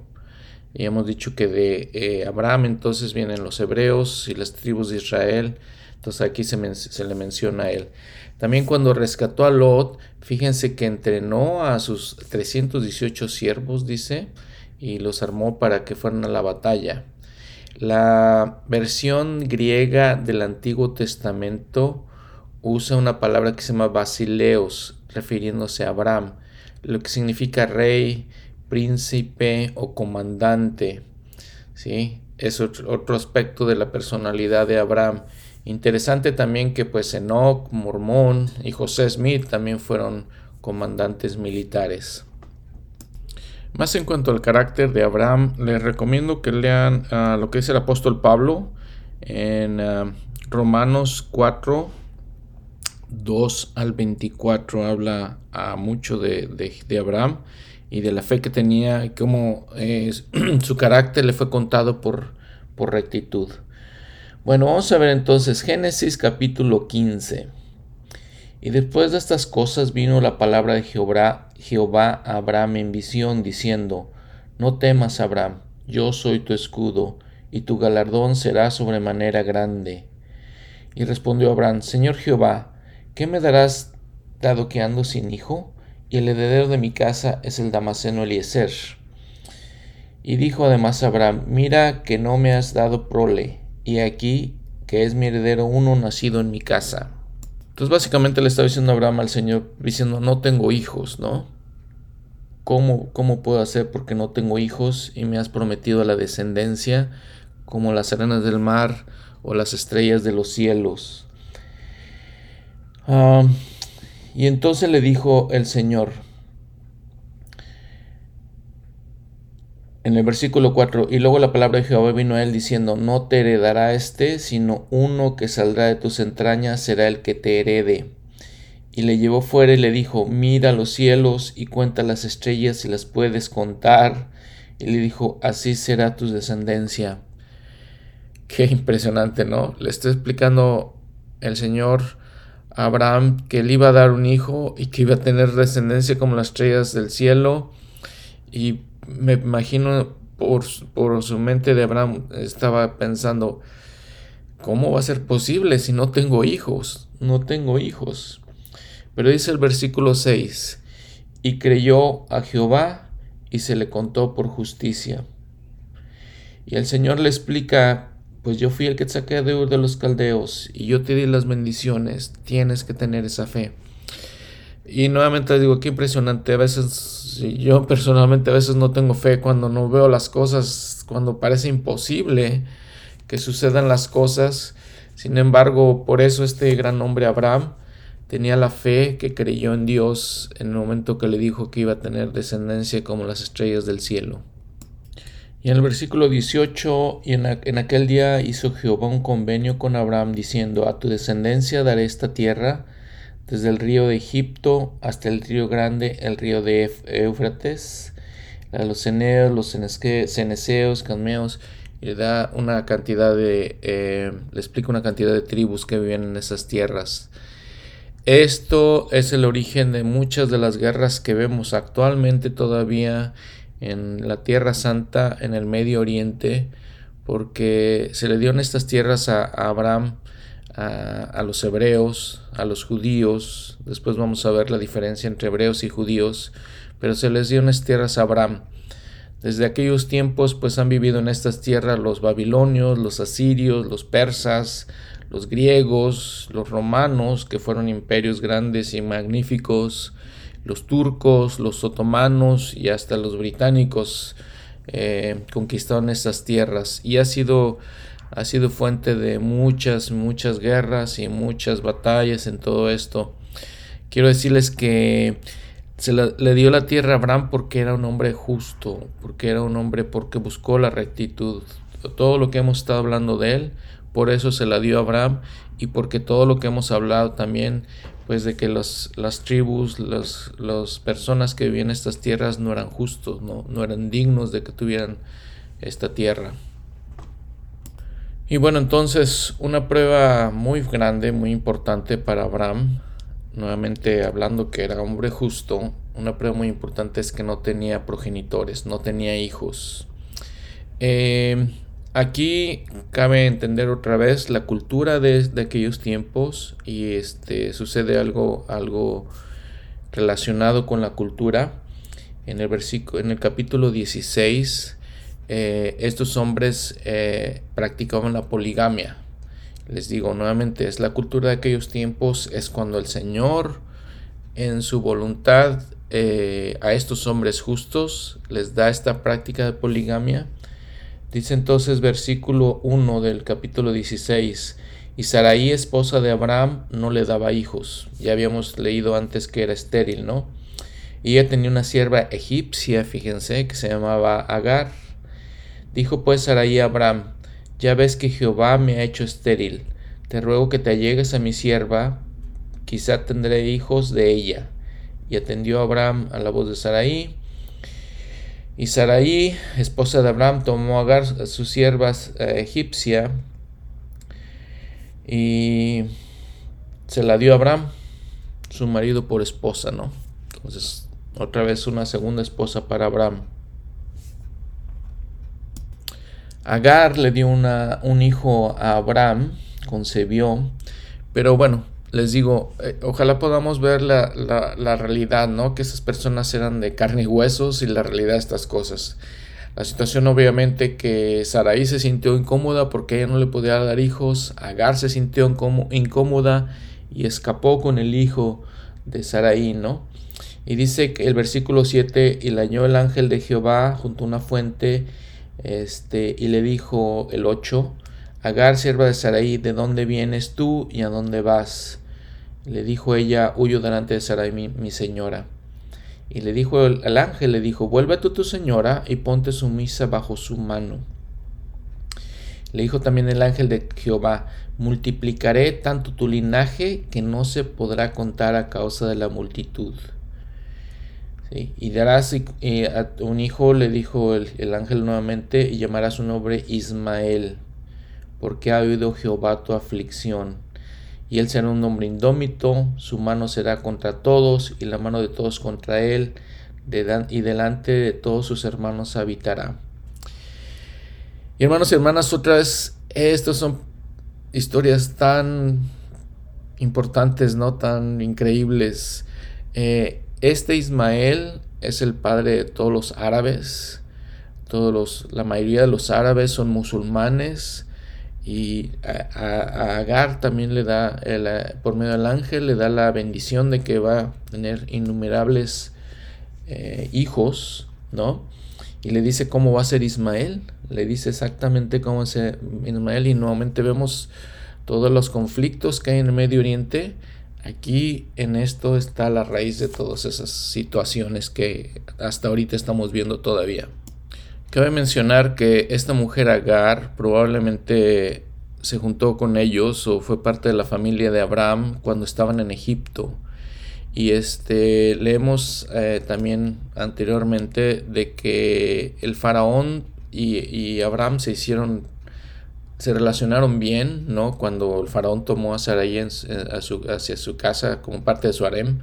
Y hemos dicho que de eh, Abraham entonces vienen los hebreos y las tribus de Israel, entonces aquí se, se, le menciona a él. También cuando rescató a Lot, fíjense que entrenó a sus 318 siervos, dice, y los armó para que fueran a la batalla. La versión griega del Antiguo Testamento usa una palabra que se llama basileos, refiriéndose a Abraham, lo que significa rey, príncipe o comandante. ¿sí? Es otro aspecto de la personalidad de Abraham. Interesante también que pues Enoch, Mormón y José Smith también fueron comandantes militares. Más en cuanto al carácter de Abraham, les recomiendo que lean ah, lo que dice el apóstol Pablo en ah, Romanos 4, 2 al 24. Habla ah, mucho de, Abraham y de la fe que tenía y cómo su carácter le fue contado por, por rectitud. Bueno, vamos a ver entonces Génesis capítulo 15. Y después de estas cosas vino la palabra de Jehová, Jehová a Abraham en visión, diciendo, No temas, Abraham, yo soy tu escudo, y tu galardón será sobremanera grande. Y respondió Abraham, Señor Jehová, ¿qué me darás dado que ando sin hijo? Y el heredero de mi casa es el Damaseno Eliezer. Y dijo además Abraham, Mira que no me has dado prole y aquí que es mi heredero uno nacido en mi casa. Entonces básicamente le estaba diciendo Abraham al Señor, diciendo, no tengo hijos, ¿no? ¿Cómo, ¿Cómo puedo hacer porque no tengo hijos y me has prometido la descendencia como las arenas del mar o las estrellas de los cielos? Ah, y entonces le dijo el Señor, en el versículo 4, y luego la palabra de Jehová vino a él diciendo, no te heredará este, sino uno que saldrá de tus entrañas será el que te herede. Y le llevó fuera y le dijo, mira los cielos y cuenta las estrellas si las puedes contar. Y le dijo, así será tu descendencia. Qué impresionante, ¿no? Le está explicando el Señor Abraham que él iba a dar un hijo y que iba a tener descendencia como las estrellas del cielo. Y me imagino por, por su mente de Abraham estaba pensando, ¿cómo va a ser posible si no tengo hijos? No tengo hijos. Pero dice el versículo 6, y creyó a Jehová y se le contó por justicia. Y el Señor le explica, pues yo fui el que te saqué de Ur de los caldeos y yo te di las bendiciones, tienes que tener esa fe. Y nuevamente digo, qué impresionante. A veces, yo personalmente a veces no tengo fe cuando no veo las cosas, cuando parece imposible que sucedan las cosas. Sin embargo, por eso este gran hombre Abraham tenía la fe que creyó en Dios en el momento que le dijo que iba a tener descendencia como las estrellas del cielo. Y en el versículo 18, y en, en, aquel día hizo Jehová un convenio con Abraham diciendo, a tu descendencia daré esta tierra, desde el río de Egipto hasta el río grande, el río de Éufrates, los ceneos, los ceneseos, calmeos, y le da una cantidad de, eh, le explica una cantidad de tribus que viven en esas tierras. Esto es el origen de muchas de las guerras que vemos actualmente todavía en la Tierra Santa, en el Medio Oriente, porque se le dieron estas tierras a Abraham a, los hebreos, a los judíos. Después vamos a ver la diferencia entre hebreos y judíos. pero se les dio unas tierras a Abraham. Desde aquellos tiempos pues han vivido en estas tierras los babilonios, los asirios, los persas, los griegos, los romanos, que fueron imperios grandes y magníficos, los turcos, los otomanos y hasta los británicos eh, conquistaron estas tierras y ha sido, ha sido fuente de muchas, muchas guerras y muchas batallas en todo esto. Quiero decirles que se le dio la tierra a Abraham porque era un hombre justo, porque era un hombre porque buscó la rectitud. Todo lo que hemos estado hablando de él, por eso se la dio a Abraham y porque todo lo que hemos hablado también pues de que los, las tribus, las personas que vivían en estas tierras no eran justos, no, no eran dignos de que tuvieran esta tierra. Y bueno, entonces una prueba muy grande, muy importante para Abraham, nuevamente hablando que era hombre justo, una prueba muy importante es que no tenía progenitores, no tenía hijos. Eh, Aquí cabe entender otra vez la cultura de, aquellos tiempos y este sucede algo, algo relacionado con la cultura. En el, versículo, en el capítulo 16, eh, estos hombres eh, practicaban la poligamia. Les digo nuevamente, es la cultura de aquellos tiempos, es cuando el Señor en su voluntad eh, a estos hombres justos les da esta práctica de poligamia Dice entonces versículo 1 del capítulo 16, y Saraí, esposa de Abraham, no le daba hijos. Ya habíamos leído antes que era estéril, ¿no? Y ella tenía una sierva egipcia, fíjense, que se llamaba Agar. Dijo pues Saraí a Abraham, ya ves que Jehová me ha hecho estéril. Te ruego que te allegues a mi sierva, quizá tendré hijos de ella. Y atendió Abraham a la voz de Saraí, y Sarai, esposa de Abraham, tomó a Agar, su sierva eh, egipcia, y se la dio a Abraham, su marido, por esposa, ¿no? Entonces, otra vez una segunda esposa para Abraham. Agar le dio una, un hijo a Abraham, concebió, pero bueno, les digo, eh, ojalá podamos ver la, la, realidad, ¿no? Que esas personas eran de carne y huesos y la realidad de estas cosas. La situación obviamente que Saraí se sintió incómoda porque ella no le podía dar hijos, Agar se sintió incómoda y escapó con el hijo de Saraí, ¿no? Y dice que el versículo 7, y halló el ángel de Jehová junto a una fuente, este, y le dijo el 8, Agar, sierva de Saraí, ¿de dónde vienes tú y a dónde vas? Le dijo ella, huyo delante de Sarai mi, señora. Y le dijo el, ángel, le dijo, vuelve a tu señora y ponte sumisa bajo su mano. Le dijo también el ángel de Jehová, multiplicaré tanto tu linaje que no se podrá contar a causa de la multitud. Y darás a un hijo, le dijo el, el ángel nuevamente, y llamará su nombre Ismael, porque ha oído Jehová tu aflicción y él será un hombre indómito, su mano será contra todos y la mano de todos contra él, y delante de todos sus hermanos habitará. Y hermanos y hermanas, otra vez, estas son historias tan importantes, no tan increíbles. Eh, este Ismael es el padre de todos los árabes. Todos los, la mayoría de los árabes son musulmanes y a, Agar también le da, eh, por medio del ángel, le da la bendición de que va a tener innumerables eh, hijos, ¿no? Y le dice cómo va a ser Ismael, le dice exactamente cómo va a ser Ismael y nuevamente vemos todos los conflictos que hay en el Medio Oriente. Aquí en esto está la raíz de todas esas situaciones que hasta ahorita estamos viendo todavía. Cabe mencionar que esta mujer Agar probablemente se juntó con ellos o fue parte de la familia de Abraham cuando estaban en Egipto. Y este leemos eh, también anteriormente de que el faraón y, Abraham se hicieron, se relacionaron bien, ¿no? Cuando el faraón tomó a Sarai hacia su casa como parte de su harem.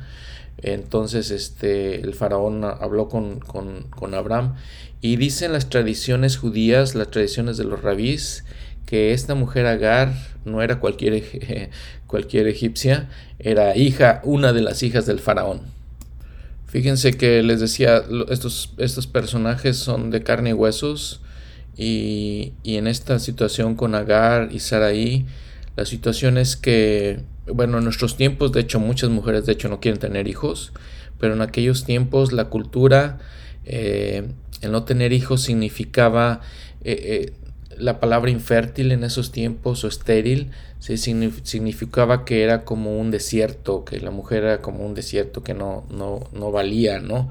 Entonces este, el faraón habló con, con, Abraham y dicen las tradiciones judías, las tradiciones de los rabís, que esta mujer Agar no era cualquier, cualquier egipcia, era hija, una de las hijas del faraón. Fíjense que les decía, estos, estos personajes son de carne y huesos y, en esta situación con Agar y Saraí, la situación es que, bueno, en nuestros tiempos, de hecho, muchas mujeres, de hecho, no quieren tener hijos, pero en aquellos tiempos la cultura, eh, el no tener hijos significaba eh, eh, la palabra infértil en esos tiempos o estéril significaba que era como un desierto, que la mujer era como un desierto que no, no, no valía, ¿no?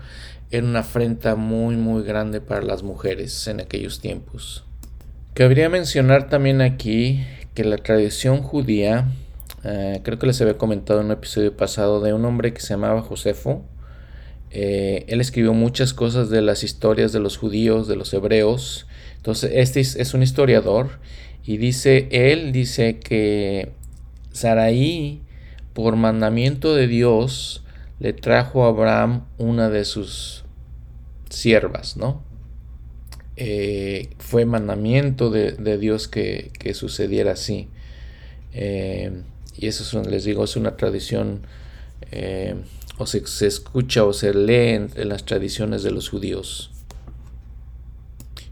Era una afrenta muy muy grande para las mujeres en aquellos tiempos. Cabría mencionar también aquí que la tradición judía, eh, creo que les había comentado en un episodio pasado de un hombre que se llamaba Josefo, eh, él escribió muchas cosas de las historias de los judíos, de los hebreos. Entonces, este es, un historiador y dice, él dice que Saraí, por mandamiento de Dios, le trajo a Abraham una de sus siervas, ¿no? Eh, fue mandamiento de, Dios que, sucediera así. Eh, y eso les digo, es una tradición o se, escucha o se lee en, las tradiciones de los judíos.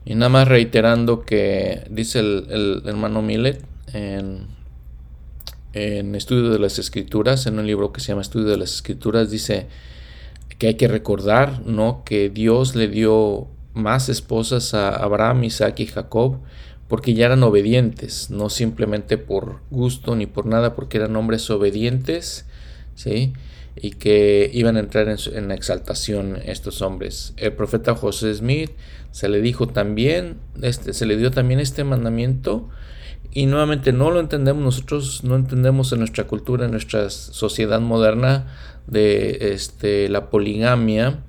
Y nada más reiterando que dice el, hermano Millet en, en Estudio de las Escrituras, en un libro que se llama Estudio de las Escrituras, dice que hay que recordar ¿no? que Dios le dio más esposas a Abraham, Isaac y Jacob porque ya eran obedientes, no simplemente por gusto ni por nada, porque eran hombres obedientes, ¿sí? Y que iban a entrar en, exaltación estos hombres. El profeta José Smith se le dijo también, este, se le dio también este mandamiento y nuevamente no lo entendemos nosotros, no entendemos en nuestra cultura, en nuestra sociedad moderna de este, la poligamia,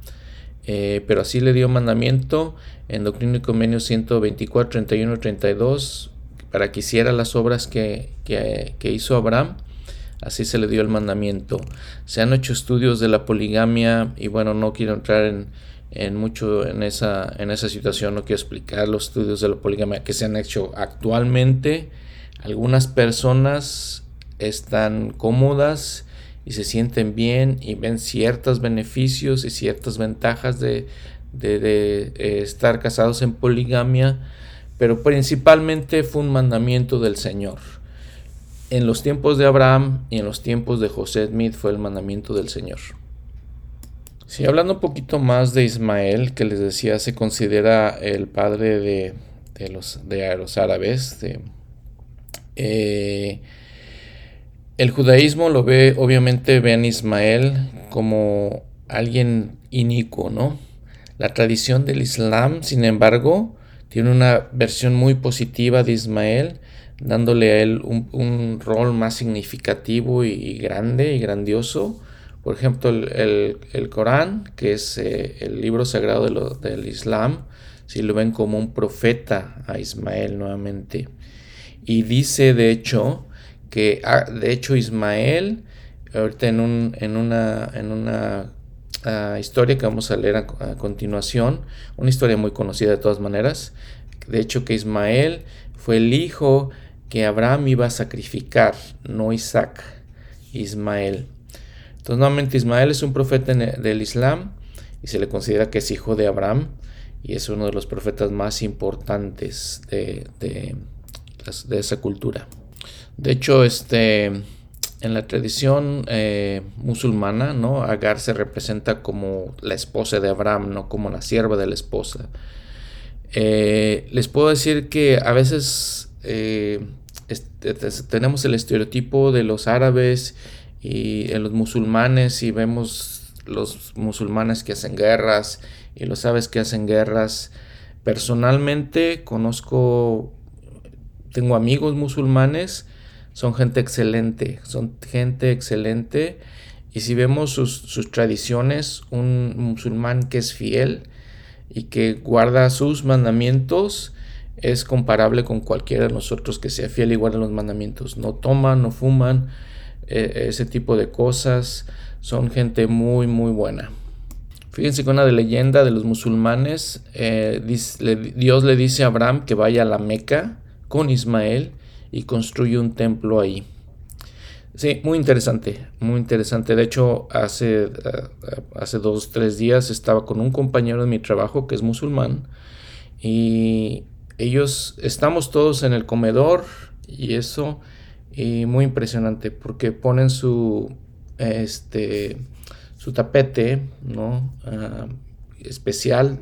eh, pero así le dio mandamiento en Doctrina y Convenio 124, 31, 32 para que hiciera las obras que, que hizo Abraham Así se le dio el mandamiento. Se han hecho estudios de la poligamia y bueno, no quiero entrar en, mucho en esa, en esa situación, no quiero explicar los estudios de la poligamia que se han hecho actualmente. Algunas personas están cómodas y se sienten bien y ven ciertos beneficios y ciertas ventajas de, de eh, estar casados en poligamia, pero principalmente fue un mandamiento del Señor en los tiempos de Abraham y en los tiempos de José Smith fue el mandamiento del Señor. Si hablando un poquito más de Ismael, que les decía se considera el padre de, los, de los, árabes, eh, el judaísmo lo ve, obviamente ven a Ismael como alguien inicuo, ¿no? La tradición del Islam, sin embargo, tiene una versión muy positiva de Ismael dándole a él un, rol más significativo y, grande y grandioso. Por ejemplo, el, Corán, que es eh, el libro sagrado del Islam, si lo ven como un profeta a Ismael nuevamente. Y dice, de hecho, que ah, de hecho Ismael, ahorita en, un, en una, en una historia que vamos a leer a, continuación, una historia muy conocida de todas maneras, de hecho que Ismael fue el hijo que Abraham iba a sacrificar, no Isaac, Ismael. Entonces, nuevamente, Ismael es un profeta del Islam y se le considera que es hijo de Abraham y es uno de los profetas más importantes de, de, esa cultura. De hecho, este, en la tradición eh, musulmana, ¿no? Agar se representa como la esposa de Abraham, no como la sierva de la esposa. Eh, les puedo decir que a veces eh, tenemos el estereotipo de los árabes y en los musulmanes y vemos los musulmanes que hacen guerras y los árabes que hacen guerras. Personalmente conozco, tengo amigos musulmanes, son gente excelente, son gente excelente. Y si vemos sus, sus tradiciones, un musulmán que es fiel y que guarda sus mandamientos, es comparable con cualquiera de nosotros que sea fiel igual a los mandamientos. No toman, no fuman, eh, ese tipo de cosas. Son gente muy, muy buena. Fíjense que una de leyenda de los musulmanes, eh, Dios le dice a Abraham que vaya a la Meca con Ismael y construye un templo ahí. Sí, muy interesante, muy interesante. De hecho, hace, eh, hace dos, tres días estaba con un compañero de mi trabajo que es musulmán y ellos estamos todos en el comedor y eso, y muy impresionante porque ponen su, este, su tapete, ¿no? Ah, especial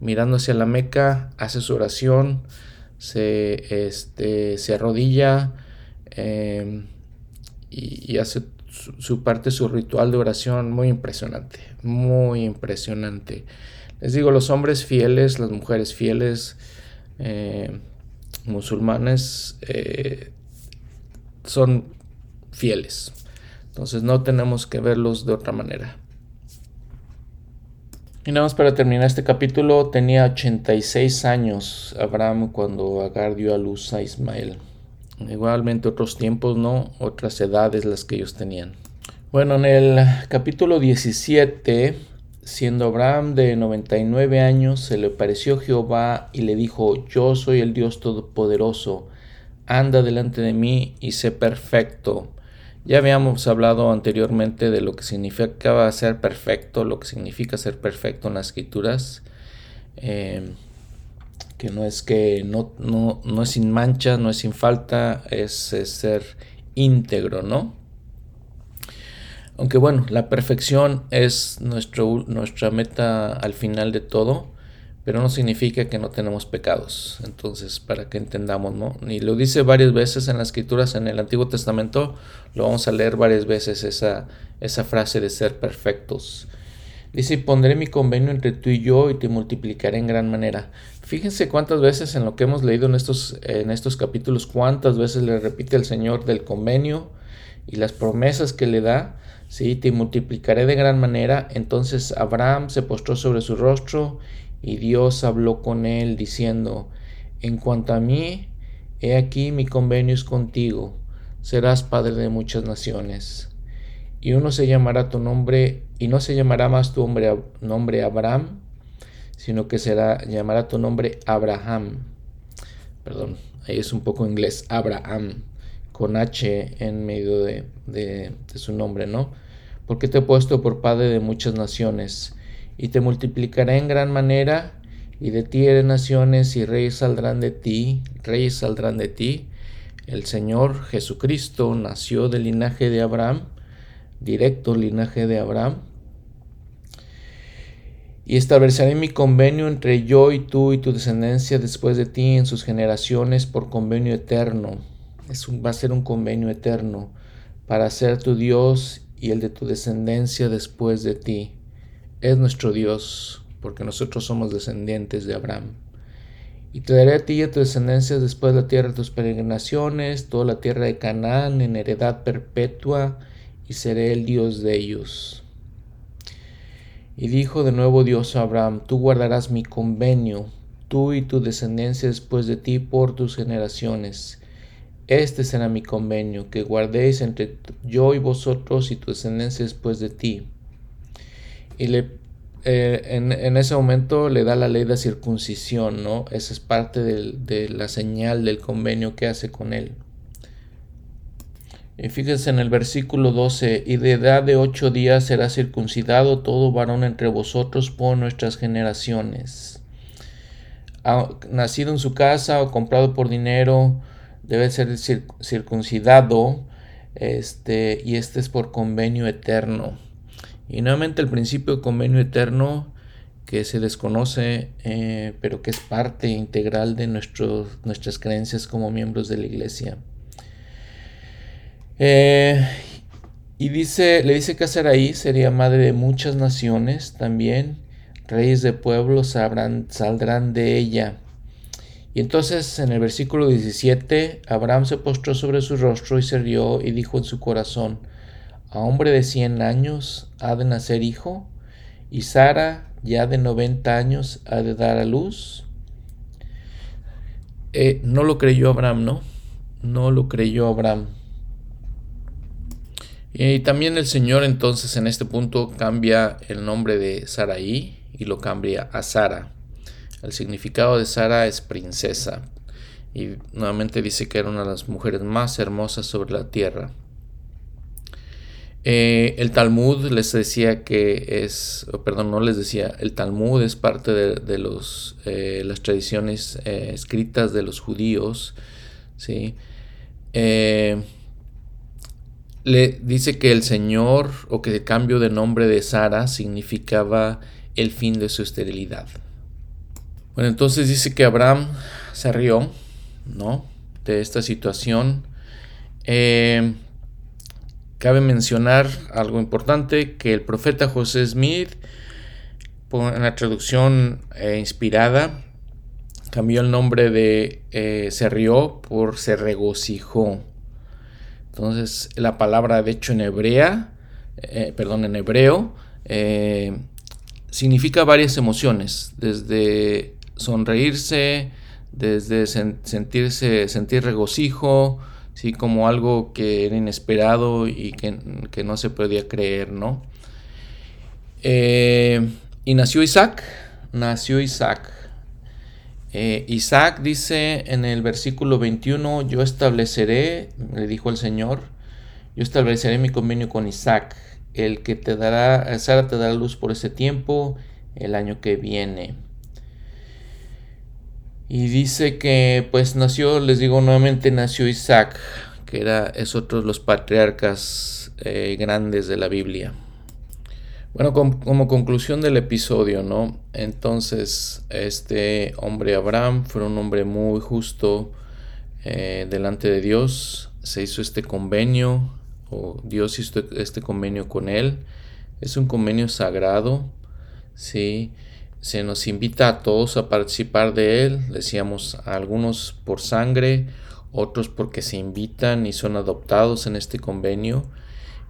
mirando hacia la Meca, hace su oración, se, este, se arrodilla. Eh, y, hace su, parte, su ritual de oración muy impresionante, muy impresionante. Les digo, los hombres fieles, las mujeres fieles, eh, musulmanes, eh, son fieles. Entonces no tenemos que verlos de otra manera. Y nada más para terminar este capítulo, tenía 86 años Abraham cuando Agar dio a luz a Ismael. Igualmente otros tiempos, ¿no? Otras edades las que ellos tenían. Bueno, en el capítulo 17, siendo Abraham de 99 años, se le apareció Jehová y le dijo, yo soy el Dios Todopoderoso, anda delante de mí y sé perfecto. Ya habíamos hablado anteriormente de lo que significaba ser perfecto, lo que significa ser perfecto en las escrituras. Eh, que no es que no, no, es sin mancha, no es sin falta, es, ser íntegro, ¿no? Aunque bueno, la perfección es nuestro, nuestra meta al final de todo, pero no significa que no tenemos pecados. Entonces, para que entendamos, ¿no? Y lo dice varias veces en las escrituras, en el Antiguo Testamento, lo vamos a leer varias veces esa, esa frase de ser perfectos. Dice, pondré mi convenio entre tú y yo y te multiplicaré en gran manera. Fíjense cuántas veces en lo que hemos leído en estos, en estos capítulos, cuántas veces le repite el Señor del convenio y las promesas que le da. Sí, te multiplicaré de gran manera. Entonces Abraham se postró sobre su rostro y Dios habló con él diciendo, en cuanto a mí, he aquí mi convenio es contigo, serás padre de muchas naciones y uno se llamará tu nombre, y no se llamará más tu nombre, Abraham, sino que será, llamará tu nombre Abraham. Perdón, ahí es un poco inglés, Abraham, con H en medio de, de su nombre, ¿no? Porque te he puesto por padre de muchas naciones, y te multiplicaré en gran manera, y de ti eres naciones, y reyes saldrán de ti, reyes saldrán de ti. El Señor Jesucristo nació del linaje de Abraham, directo linaje de Abraham. Y estableceré mi convenio entre yo y tú y tu descendencia después de ti en sus generaciones por convenio eterno. Es va a ser un convenio eterno para ser tu Dios y el de tu descendencia después de ti. Es nuestro Dios, porque nosotros somos descendientes de Abraham. Y te daré a ti y a tu descendencia después de la tierra de tus peregrinaciones, toda la tierra de Canaán en heredad perpetua, y seré el Dios de ellos. Y dijo de nuevo Dios a Abraham, tú guardarás mi convenio, tú y tu descendencia después de ti por tus generaciones. Este será mi convenio, que guardéis entre yo y vosotros y tu descendencia después de ti. Y le, eh, en, ese momento le da la ley de circuncisión, ¿no? Esa es parte de la señal del convenio que hace con él. Y fíjense en el versículo 12, y de edad de ocho días será circuncidado todo varón entre vosotros por nuestras generaciones. nacido en su casa o comprado por dinero, debe ser circuncidado, este, y este es por convenio eterno. Y nuevamente el principio convenio eterno que se desconoce, eh, pero que es parte integral de nuestras creencias como miembros de la iglesia. Eh, y dice, le dice que ahí sería madre de muchas naciones también, reyes de pueblos saldrán de ella. Y entonces en el versículo 17, Abraham se postró sobre su rostro y se rió y dijo en su corazón, a hombre de 100 años ha de nacer hijo, y Sara ya de 90 años ha de dar a luz. Eh, no lo creyó Abraham, ¿no? No lo creyó Abraham. Y también el Señor entonces en este punto cambia el nombre de Saraí y lo cambia a Sara. El significado de Sara es princesa y nuevamente dice que era una de las mujeres más hermosas sobre la tierra. Eh, el Talmud les decía que es, perdón, no les decía, el Talmud es parte de, los, eh, las tradiciones eh, escritas de los judíos, ¿sí? le dice que el Señor o que el cambio de nombre de Sara significaba el fin de su esterilidad. Bueno, entonces dice que Abraham se rió, ¿no? De esta situación. Cabe mencionar algo importante, que el profeta José Smith, en la traducción eh, inspirada, cambió el nombre de eh, se rió por se regocijó. Entonces, la palabra, de hecho, en hebrea, eh, perdón, en hebreo, significa varias emociones, desde sonreírse, desde sentirse, sentir regocijo, ¿sí? como algo que era inesperado y que, no se podía creer, ¿no? Eh, y nació Isaac, nació Isaac. Eh, Isaac dice en el versículo 21, yo estableceré, le dijo el Señor, yo estableceré mi convenio con Isaac, el que te dará, Sara te dará luz por ese tiempo, el año que viene. Y dice que pues nació, les digo nuevamente, nació Isaac, que era, es otro de los patriarcas eh, grandes de la Biblia. Bueno, como conclusión del episodio, ¿no? Entonces, este hombre Abraham fue un hombre muy justo eh, delante de Dios. Se hizo este convenio, o Dios hizo este convenio con él. Es un convenio sagrado, ¿sí? Se nos invita a todos a participar de él, decíamos algunos por sangre, otros porque se invitan y son adoptados en este convenio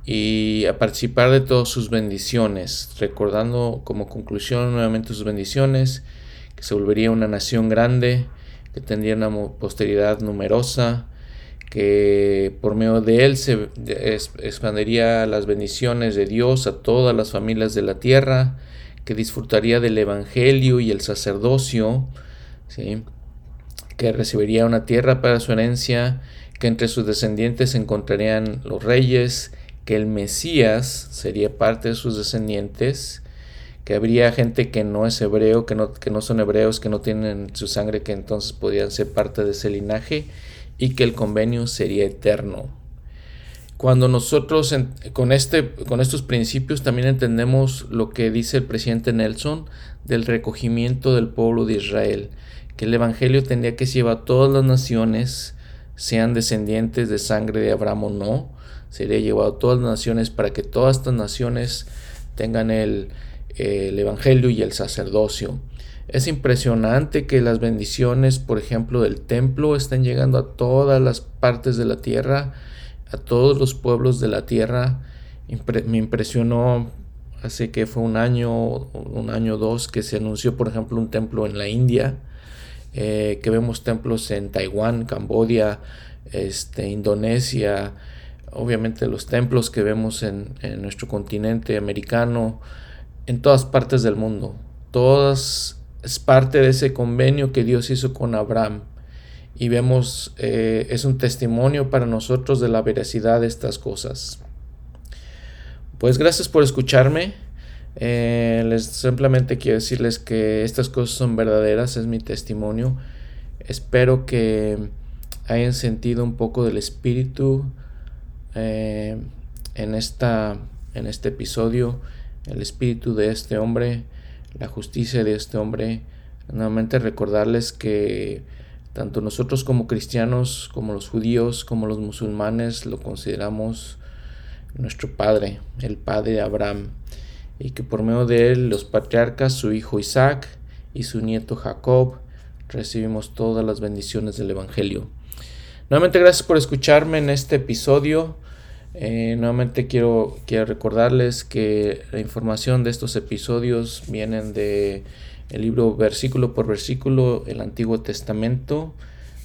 y a participar de todas sus bendiciones, recordando como conclusión nuevamente sus bendiciones, que se volvería una nación grande, que tendría una posteridad numerosa, que por medio de él se expandiría las bendiciones de Dios a todas las familias de la tierra, que disfrutaría del Evangelio y el sacerdocio, que recibiría una tierra para su herencia, que entre sus descendientes se encontrarían los reyes, que el Mesías sería parte de sus descendientes, que habría gente que no es hebreo, que no, que no son hebreos, que no tienen su sangre, que entonces podrían ser parte de ese linaje, y que el convenio sería eterno. Cuando nosotros con, este, con estos principios también entendemos lo que dice el presidente Nelson del recogimiento del pueblo de Israel, que el Evangelio tendría que llevar a todas las naciones, sean descendientes de sangre de Abraham o no, sería llevado a todas las naciones para que todas estas naciones tengan el, el Evangelio y el sacerdocio. Es impresionante que las bendiciones, por ejemplo, del templo estén llegando a todas las partes de la tierra a todos los pueblos de la tierra. me impresionó hace que fue un año, un año o dos, que se anunció, por ejemplo, un templo en la India, eh, que vemos templos en Taiwán, Cambodia, este, Indonesia, obviamente los templos que vemos en, en nuestro continente americano, en todas partes del mundo. Todas es parte de ese convenio que Dios hizo con Abraham y vemos, eh, es un testimonio para nosotros de la veracidad de estas cosas. Pues gracias por escucharme. Eh, les simplemente quiero decirles que estas cosas son verdaderas, es mi testimonio. Espero que hayan sentido un poco del espíritu eh, en, esta, en este episodio, el espíritu de este hombre, la justicia de este hombre. Nuevamente recordarles que tanto nosotros como cristianos, como los judíos, como los musulmanes, lo consideramos nuestro Padre, el Padre Abraham, y que por medio de él los patriarcas, su hijo Isaac y su nieto Jacob, recibimos todas las bendiciones del Evangelio. Nuevamente gracias por escucharme en este episodio. Eh, nuevamente quiero, quiero recordarles que la información de estos episodios vienen de el libro versículo por versículo, el Antiguo Testamento,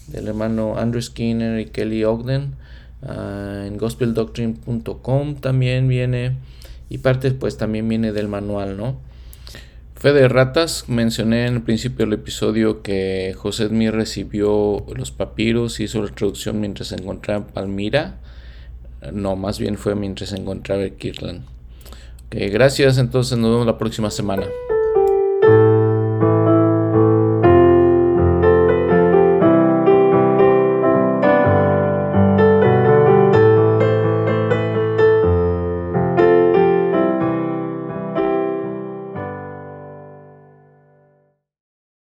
del hermano Andrew Skinner y Kelly Ogden. Ah, en gospeldoctrine.com también viene y parte pues también viene del manual, ¿no? Fe de ratas, mencioné en el principio del episodio que José Smith recibió los papiros y hizo la traducción mientras se encontraba en Palmira, No, más bien fue mientras encontraba Kirtland. Ok, gracias, entonces nos vemos la próxima semana.